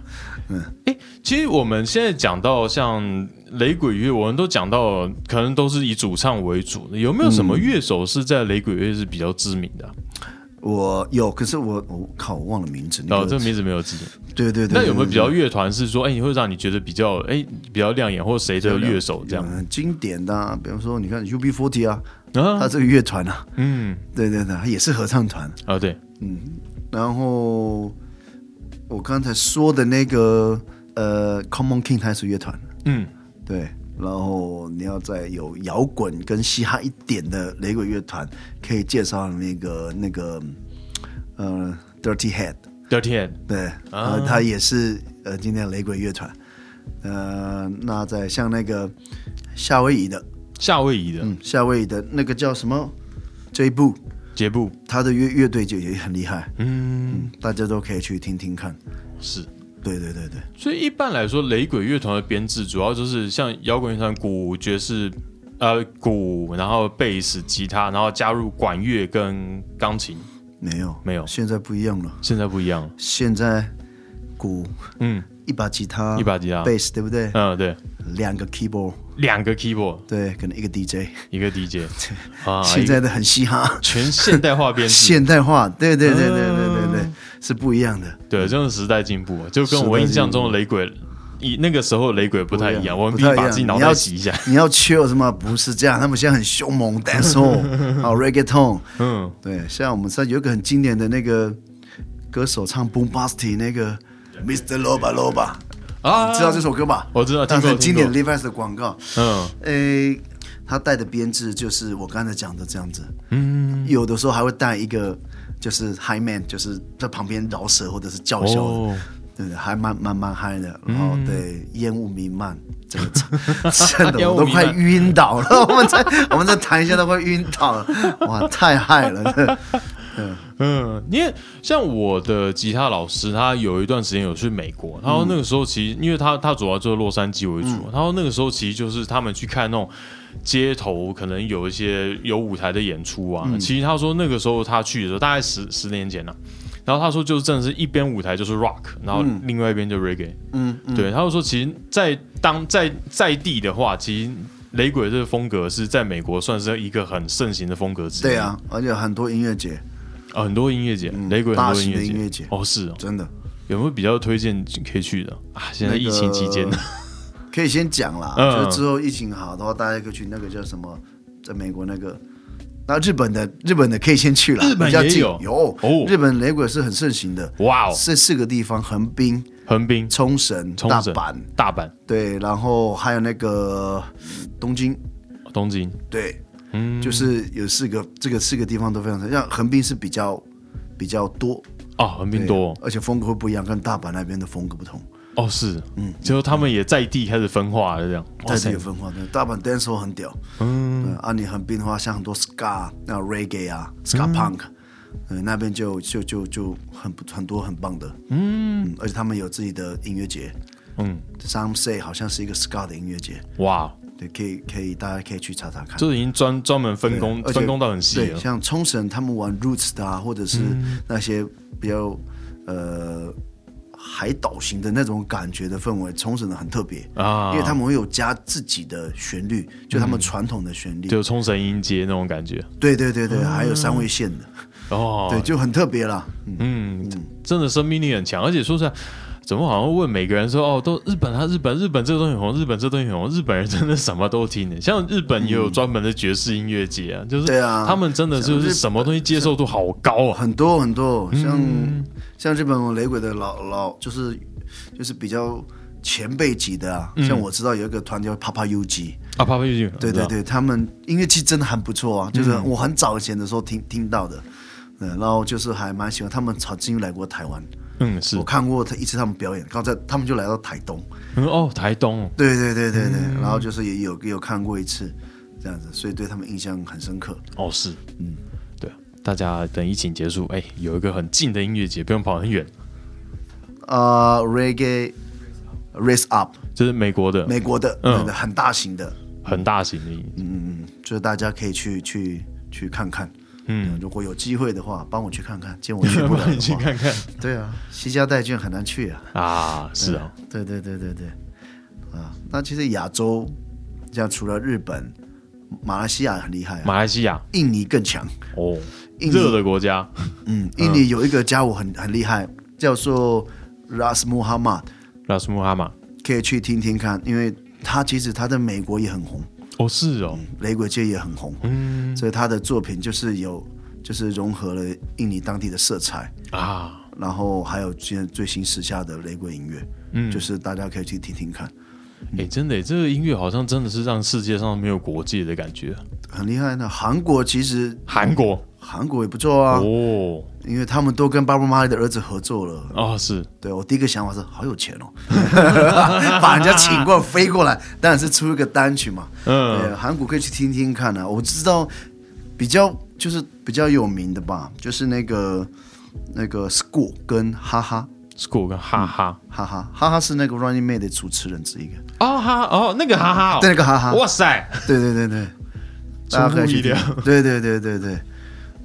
嗯，哎其实我们现在讲到像雷鬼乐，我们都讲到可能都是以主唱为主的，有没有什么乐手是在雷鬼乐是比较知名的啊？我有，可是我我靠，我忘了名字。那哦，这个名字没有记。对对对。那有没有比较乐团是说，哎，你会让你觉得比较哎比较亮眼，或者谁的乐手这样？很经典的啊？比方说，你看 UB40 啊，啊他，这个乐团啊，嗯，对对对，他也是合唱团。啊，对，嗯然后我刚才说的那个呃，Common King 他也是乐团，嗯，对。然后你要再有摇滚跟嘻哈一点的雷鬼乐团，可以介绍那个那个呃 Dirty Head，Dirty Head，对，呃，他也是呃今天的雷鬼乐团。呃，那在像那个夏威夷的，夏威夷的。嗯，夏威夷的那个叫什么？J 部，杰布，他的乐乐队就也很厉害，嗯，大家都可以去听听看。是。对对对对，所以一般来说，雷鬼乐团的编制主要就是像摇滚乐团，鼓、爵士，呃，鼓，然后贝斯、吉他，然后加入管乐跟钢琴。没有没有。现在不一样了，现在不一样。了，现在鼓嗯，一把吉他，一把吉他，贝斯，对不对？嗯，对，两个 keyboard，两个 keyboard，对，可能一个 DJ，一个 DJ，啊，现在的很嘻哈，全现代化编制，现代化，对对对对对对对，是不一样的。对，这种时代进步，就跟我印象中的雷鬼。以那个时候雷鬼不太一样，我们必须把自己脑你要袋洗一下。你要 chill 什么？不是这样，他们现在很凶猛，dancehall，好 reggaeton，嗯，对，像我们现在有一个很经典的那个歌手唱 Boom Basti 那个 Mr. Loba Loba，啊你知道这首歌吧？我知道，听过，但很经典听 Levi's 的广告。嗯诶，他带的编制就是我刚才讲的这样子，嗯，有的时候还会带一个就是 high man，就是在旁边饶舌或者是叫嚣对对，还蛮蛮蛮嗨的。然后对烟雾弥漫，真的 真烟的我都快晕倒了。我们在我们在谈一下都快晕倒了，哇，太嗨了！嗯，因为像我的吉他老师，他有一段时间有去美国，然后那个时候其实，因为他他主要就是洛杉矶为主，然后那个时候其实就是他们去看那种街头可能有一些有舞台的演出啊。其实他说那个时候他去的时候，大概十十年前了、然后他说，就是真的是一边舞台就是 rock，然后另外一边就 reggae。嗯，对，他就说，其实，在当在在地的话，其实雷鬼这个风格是在美国算是一个很盛行的风格之一。对啊，而且很多音乐节，啊，很多音乐节，雷鬼很大多音乐节。的音乐节。哦，是哦，真的。有没有比较推荐可以去的？啊？现在疫情期间，可以先讲啦，嗯。就是之后疫情好的话，大家可以去那个叫什么，在美国那个。那日本的日本的可以先去了，日本比较近。也有？有。哦。日本雷鬼是很盛行的。哇哦，这四个地方：横滨、横滨、冲绳、冲绳。大阪，大阪、对，然后还有那个东京，东京，对，嗯，就是有四个，这个四个地方都非常像横滨是比较比较多，哦，横滨多。而且风格会不一样，跟大阪那边的风格不同，哦，是，嗯，就他们也在地开始分化了，这样，哇在塞。这个分化。对，大阪 dancehall 很屌，嗯，啊，你横滨的话，像很多 ska、那 reggae 啊，ska punk，嗯，那边就就就就很很多很棒的，嗯，而且他们有自己的音乐节。嗯，，Some say 好像是一个 ska 的音乐节，哇，对，可以可以，大家可以去查查看。就是已经专专门分工分工到很细像冲绳他们玩 roots 的啊，或者是嗯。那些比较呃海岛型的那种感觉的氛围，冲绳的很特别，啊，因为他们会有加自己的旋律，就他们传统的旋律。就冲绳音阶那种感觉，对对对对，还有三位线的，哦，对，就很特别啦。嗯，嗯，真的生命力很强，而且说实在，怎么好像问每个人说哦，都日本啊，日本，日本这个东西很红，日本这个东西很红，日本人真的什么都听的。像日本也有专门的爵士音乐节啊，就是对啊。他们真的就是什么东西接受度好高啊。很多很多，像、嗯。像日本雷鬼的老老，就是就是比较前辈级的啊，嗯。像我知道有一个团叫 Papa UG。啊，帕帕 U G，，对对对，他们音乐器真的很不错啊，就是我很早以前的时候听听到的，嗯，然后就是还蛮喜欢他们曾经来过台湾，嗯是。我，看过他一次他们表演，刚才他们就来到台东，嗯哦，台东。哦对对对对对，然后就是也有也有看过一次这样子，所以对他们印象很深刻。哦是，嗯，对啊，大家等疫情结束，哎，有一个很近的音乐节，不用跑很远，啊、r e g g a e Raise Up，就是美国的。美国的，嗯。嗯，很大型的，很大型的音，嗯，就是大家可以去去去看看。嗯，如果有机会的话，帮我去看看，见我去不了去看看对啊，西家带眷很难去啊。啊，是啊，对对对对对，啊，那其实亚洲，像除了日本、马来西亚很厉害啊，马来西亚。印尼更强。哦，热的国家，嗯，印尼有一个家伙很很厉害，叫做 Ras Muhammad，拉斯穆哈马，可以去听听看，因为他其实他在美国也很红，哦是哦，雷鬼界也很红，嗯所以他的作品就是有就是融合了印尼当地的色彩，啊。然后还有现在最新时下的雷鬼音乐，嗯就是大家可以去听听看，哎、真的耶，这个音乐好像真的是让世界上没有国界的感觉。很厉害。呢韩国其实韩国韩国也不错啊，哦。因为他们都跟巴布马利的儿子合作了。哦是。对我第一个想法是，好有钱哦，把人家请过来飞过来，当然是出一个单曲嘛。嗯。对，韩国可以去听听看啊。我知道比较就是比较有名的吧，就是那个那个 School 跟哈哈 school 跟哈哈哈哈哈哈是那个 Running Man 的主持人之一个，哦哈哦那个哈哈哦。对那个哈哈，哇塞。对对对对，出大家可以去听乎意料。对对对对对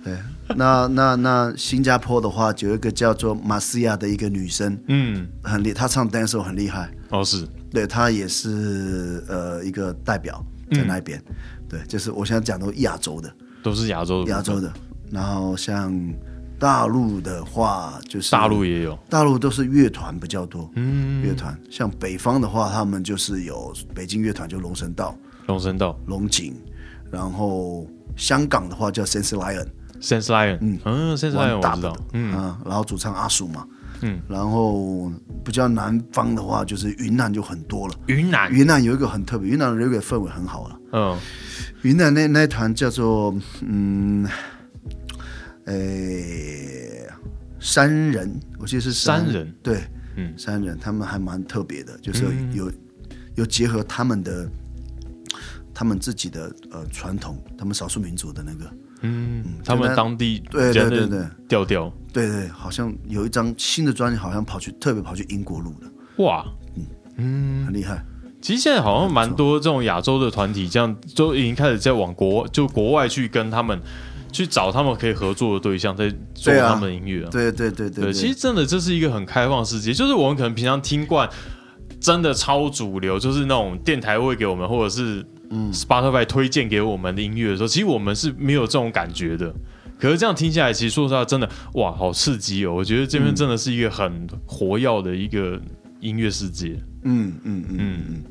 对。那那那新加坡的话，有一个叫做马斯亚的一个女生，嗯。很厉，她唱 dance 很厉害，哦是。对她也是呃一个代表在那边。对，就是我现在讲的亚洲的，都是亚洲的。亚洲的。然后像大陆的话，就是大陆也有。大陆都是乐团比较多，嗯。乐团。像北方的话，他们就是有北京乐团，就龙神道、龙神道。龙井，然后香港的话叫 Sense Lion，Sense Lion 嗯嗯，Sense Lion 我知道，嗯啊，然后主唱阿叔嘛，嗯，然后比较南方的话，就是云南就很多了。云南云南有一个很特别，云南的 reggae 氛围很好了。嗯云南那那团叫做嗯，诶、山人，我记得是山人，对，嗯山人，他们还蛮特别的，就是有、有结合他们的他们自己的呃传统，他们少数民族的那个，嗯，他们当地对对对对调调对对，好像有一张新的专辑，好像跑去特别跑去英国录的，哇。嗯很厉害。其实现在好像蛮多这种亚洲的团体，这样都已经开始在往国就国外去跟他们去找他们可以合作的对象，在做他们的音乐、啊。对对对对对，其实真的这是一个很开放世界，就是我们可能平常听惯真的超主流，就是那种电台会给我们，或者是嗯 Spotify 推荐给我们的音乐的时候，其实我们是没有这种感觉的。可是这样听下来，其实说实话，真的哇，好刺激哦！我觉得这边真的是一个很活跃的一个音乐世界。嗯嗯嗯嗯嗯，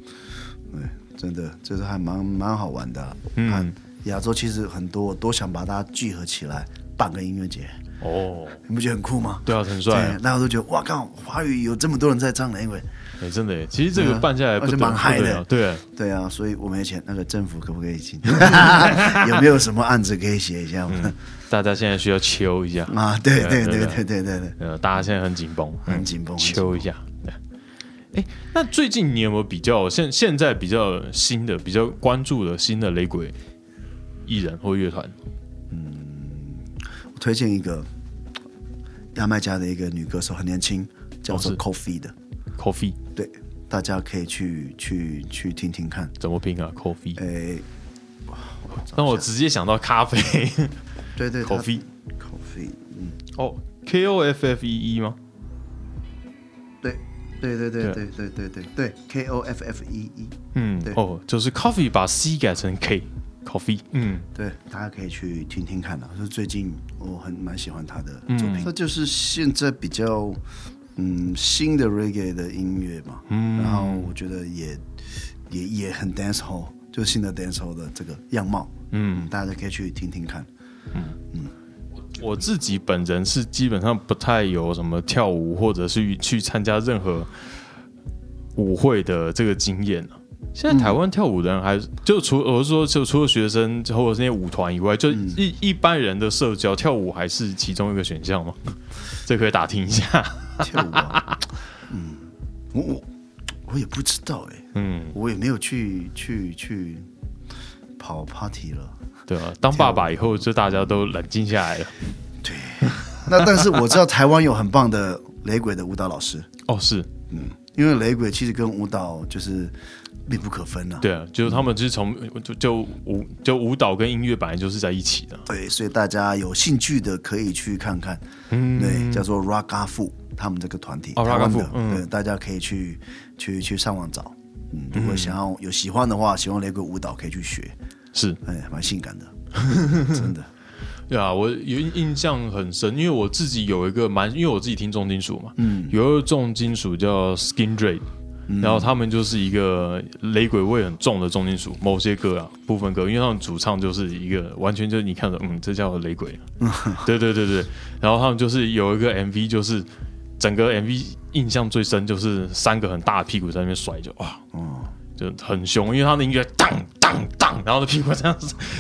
对，真的就是还蛮蛮好玩的。嗯亚洲其实很多都想把它聚合起来办个音乐节，哦，你不觉得很酷吗？对啊，很帅。那我都觉得哇靠，华语有这么多人在唱雷，因哎，真的，其实这个办下来不是蛮嗨的，对对啊，所以我没钱，那个政府可不可以请？有没有什么案子可以写一下？大家现在需要秋一下啊，对对对对对对对，呃，大家现在很紧绷，很紧绷，秋一下。哎，那最近你有没有比较现现在比较新的、比较关注的新的雷鬼艺人或乐团？嗯，我推荐一个，牙买加的一个女歌手，很年轻，叫做 Coffee 的，Coffee 对，大家可以去去去听听看。怎么拼啊？Coffee，诶，让我直接想到咖啡。对对她，Coffee Coffee，嗯，哦，K O F F E E 吗？对对对对对。对对对对对，K O F F E E，对，嗯哦，就是 Coffee 把 C 改成 K，Coffee，嗯。对，大家可以去听听看的。是最近我很蛮喜欢他的嗯。作品，这就是现在比较嗯新的 reggae 的音乐嘛，嗯。然后我觉得也也也很 dance hall，就是新的 dance hall 的这个样貌，嗯，大家可以去听听看。嗯。我自己本人是基本上不太有什么跳舞或者是去参加任何舞会的这个经验啊。现在台湾跳舞的人还就除我是说，就除了学生或者是那些舞团以外，就一、一般人的社交跳舞还是其中一个选项吗？这可以打听一下。跳舞啊，嗯，我我我也不知道哎、嗯，我也没有去去去跑 party 了。对啊，当爸爸以后，就大家都冷静下来了。对，那但是我知道台湾有很棒的雷鬼的舞蹈老师，哦，是嗯因为雷鬼其实跟舞蹈就是密不可分啊。对啊，就是他们就是从就就舞就舞蹈跟音乐本来就是在一起的。对，所以大家有兴趣的可以去看看，嗯，对，叫做 Raga Fu 他们这个团体，哦台湾的对，大家可以去去去上网找。嗯，如果想要有喜欢的话，喜欢雷鬼舞蹈可以去学，是。哎，蛮性感的，真的。对啊，我有印象很深，因为我自己有一个蛮，因为我自己听重金属嘛，嗯，有一个重金属叫 Skin 然后他们就是一个雷鬼味很重的重金属，某些歌啊，部分歌，因为他们主唱就是一个完全就是你看着，嗯，这叫雷鬼，对对对对，然后他们就是有一个 MV，就是整个 MV 印象最深就是三个很大的屁股在那边甩，就哇，嗯，就很凶，因为他的音乐当当当，然后的屁股这样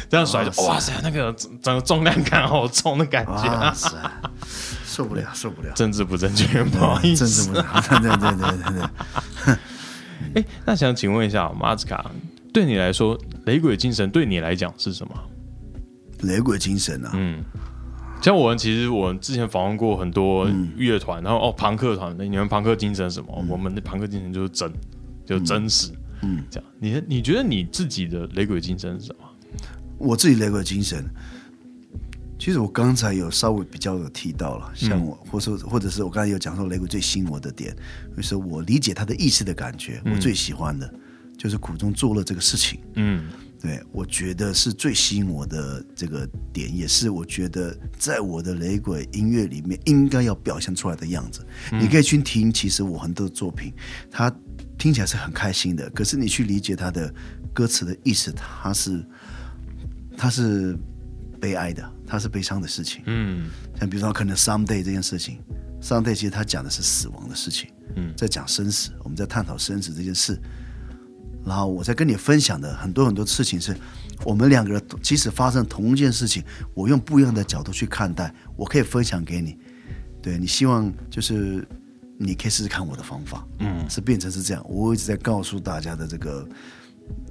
这样甩，就哇塞，那个整整个重量感好重的感觉。受不了，受不了。政治不正确，不好意思政。治不正确对对对对对。哎，那想请问一下，马斯卡，对你来说，雷鬼精神对你来讲是什么？雷鬼精神啊，嗯，像我们其实我们之前访问过很多乐团，然后哦，朋克团，那你们朋克精神是什么？我们的朋克精神就是真，就是真实。嗯，这样，你你觉得你自己的雷鬼精神是什么？我自己雷鬼精神，其实我刚才有稍微比较有提到了，像我，或者或者是我刚才有讲说雷鬼最吸引我的点，就是我理解他的意思的感觉，我最喜欢的就是苦中作乐这个事情。嗯。对，我觉得是最吸引我的这个点，也是我觉得在我的雷鬼音乐里面应该要表现出来的样子。你可以去听，其实我很多作品，它听起来是很开心的，可是你去理解它的歌词的意思，它是它是悲哀的，它是悲伤的事情。嗯像比如说，可能 someday 这件事情，someday 其实它讲的是死亡的事情，嗯在讲生死，我们在探讨生死这件事。然后我在跟你分享的很多很多事情是，我们两个人即使发生同一件事情，我用不一样的角度去看待，我可以分享给你。对你希望就是你可以试试看我的方法，嗯是变成是这样。我一直在告诉大家的这个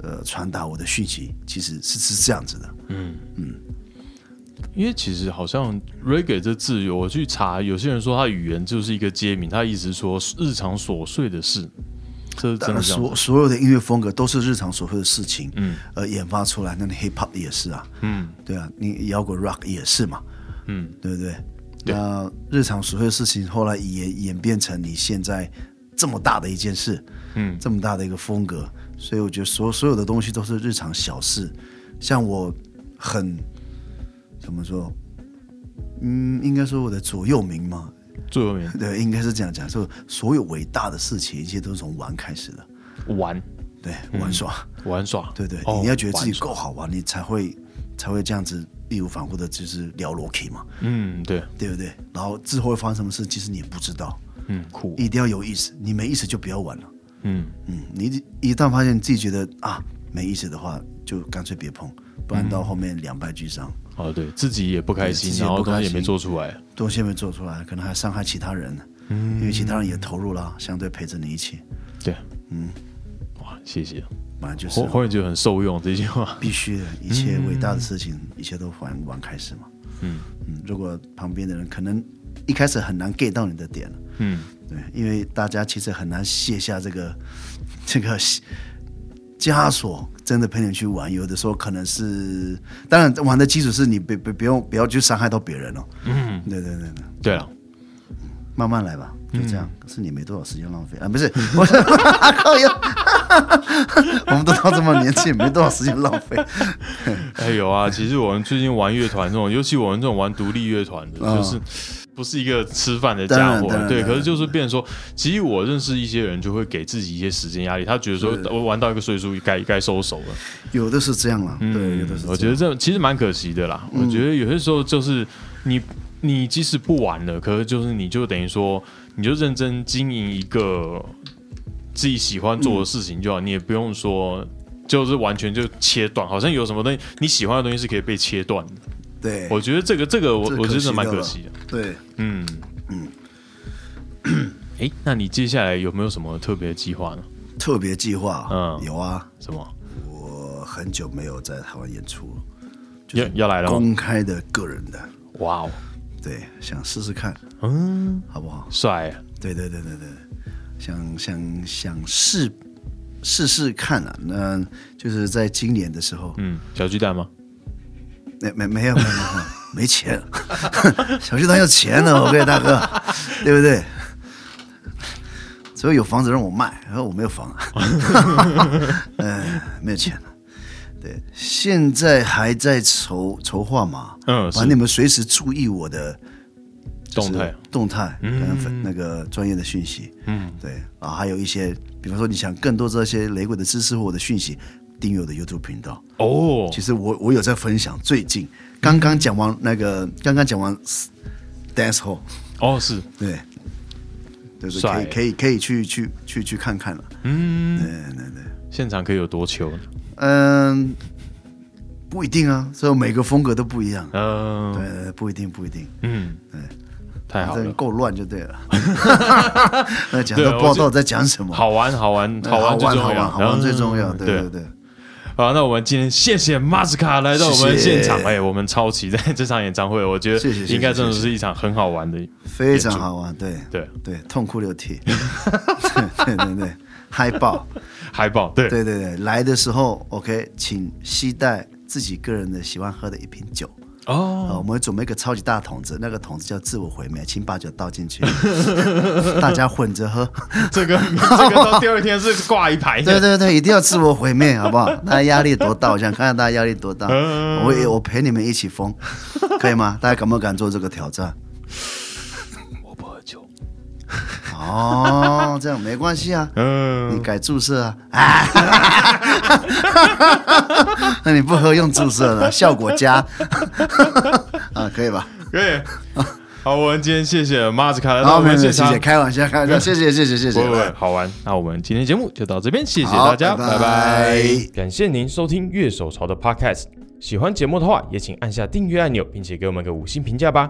呃传达我的讯息，其实是是这样子的。嗯嗯。因为其实好像 reggae 这字，我去查，有些人说它语言就是一个街名，他意思说日常琐碎的事，这是真的所所有的音乐风格都是日常琐碎的事情，嗯。呃，研发出来。那你 hip hop 也是啊，嗯。对啊，你摇滚 rock 也是嘛，嗯。对不对？对。那日常琐碎的事情，后来演演变成你现在这么大的一件事，嗯。这么大的一个风格，所以我觉得所所有的东西都是日常小事。像我很怎么说？嗯，应该说我的左右铭嘛，左右铭。对，应该是这样讲，就所有伟大的事情，一切都是从玩开始的。玩，对，玩耍，玩耍，对对，哦你要觉得自己够好玩，你才会才会这样子义无反顾的，就是聊逻辑嘛，嗯，对，对不对？然后之后会发生什么事，其实你也不知道，嗯，酷，一定要有意思，你没意思就不要玩了。嗯，嗯，你一旦发现自己觉得啊没意思的话，就干脆别碰，不然到后面两败俱伤，哦，对自己也不开心，然后东西也没做出来，东西没做出来，可能还伤害其他人，嗯，因为其他人也投入了，相对陪着你一起，对，嗯，哇，谢谢，反正就是后后面就很受用这句话，必须的，一切伟大的事情，一切都玩玩开始嘛。嗯。嗯，如果旁边的人可能一开始很难 get 到你的点了，嗯，对，因为大家其实很难卸下这个这个枷锁，真的陪你去玩。有的时候可能是，当然玩的基础是你别别不用不要去伤害到别人哦。嗯，对对对对，对了，慢慢来吧，就这样。是你没多少时间浪费啊，不是，我是靠呀，我们都到这么年纪，没多少时间浪费。哎有啊，其实我们最近玩乐团这种，尤其我们这种玩独立乐团的，嗯就是不是一个吃饭的家伙，对。可是就是变成说，其实我认识一些人，就会给自己一些时间压力，他觉得说我玩到一个岁数该该收手了。有的是这样了，对，有的是我觉得这其实蛮可惜的啦。我觉得有些时候就是你你即使不玩了，可是就是你就等于说，你就认真经营一个自己喜欢做的事情就好，你也不用说。就是完全就切断，好像有什么东西你喜欢的东西是可以被切断的。对，我觉得这个这个我我觉得蛮可惜的。对，嗯。嗯。哎，那你接下来有没有什么特别计划呢？特别计划，嗯。有啊，什么？我很久没有在台湾演出了，要要来了？公开的个人的，哇哦，对，想试试看，嗯，好不好？帅啊，对对对对对，想想想试试试看啊，那就是在今年的时候，嗯，小巨蛋吗？没没没有没有没有没钱，小巨蛋要钱呢，我各位大哥，对不对？所以有房子让我卖，然后我没有房，嗯，没有钱了。对，现在还在筹筹划嘛，嗯，是反正你们随时注意我的动态，动态跟那个专业的讯息，嗯，对啊，还有一些，比方说你想更多这些雷鬼的知识或我的讯息，订阅我的 YouTube 频道。哦，其实我我有在分享，最近刚刚讲完那个，刚刚讲完 Dance Hall，哦是，对，对对，可以可以可以去去去去看看了，嗯，对对对，现场可以有多球呢？嗯，不一定啊，所以每个风格都不一样，嗯，对对，不一定不一定，嗯，太好了，够乱就对了。那讲都不知道在讲什么，好玩好玩哎好玩好玩好玩要，好玩最重要，嗯对对。对。好，那我们今天谢谢马斯卡来到我们现场，哎，我们超期待这场演唱会，我觉得应该真的是一场很好玩的，非常好玩，对对，对，痛哭流涕，对对对，嗨爆，嗨爆，对，对对对，来的时候 OK，请携带自己个人的喜欢喝的一瓶酒。哦，啊，我们会准备一个超级大桶子，那个桶子叫自我毁灭，请把酒倒进去，大家混着喝。这个这个到第二天是挂一排 的，对对对，一定要自我毁灭，好不好？大家压力多大？我想看看大家压力多大。嗯我也我陪你们一起疯，可以吗？大家敢不敢做这个挑战？哦，这样没关系啊。嗯你嗯，改注射啊？啊 那你不喝用注射的，效果佳啊，可以吧？可以。好，我们今天谢谢马斯卡来到好，我没有，谢谢，开玩笑，开玩笑，谢谢，谢谢，谢谢。不不不，好玩。那我们今天节目就到这边，谢谢大家，拜拜拜感谢您收听乐手潮的 Podcast。喜欢节目的话，也请按下订阅按钮，并且给我们个五星评价吧。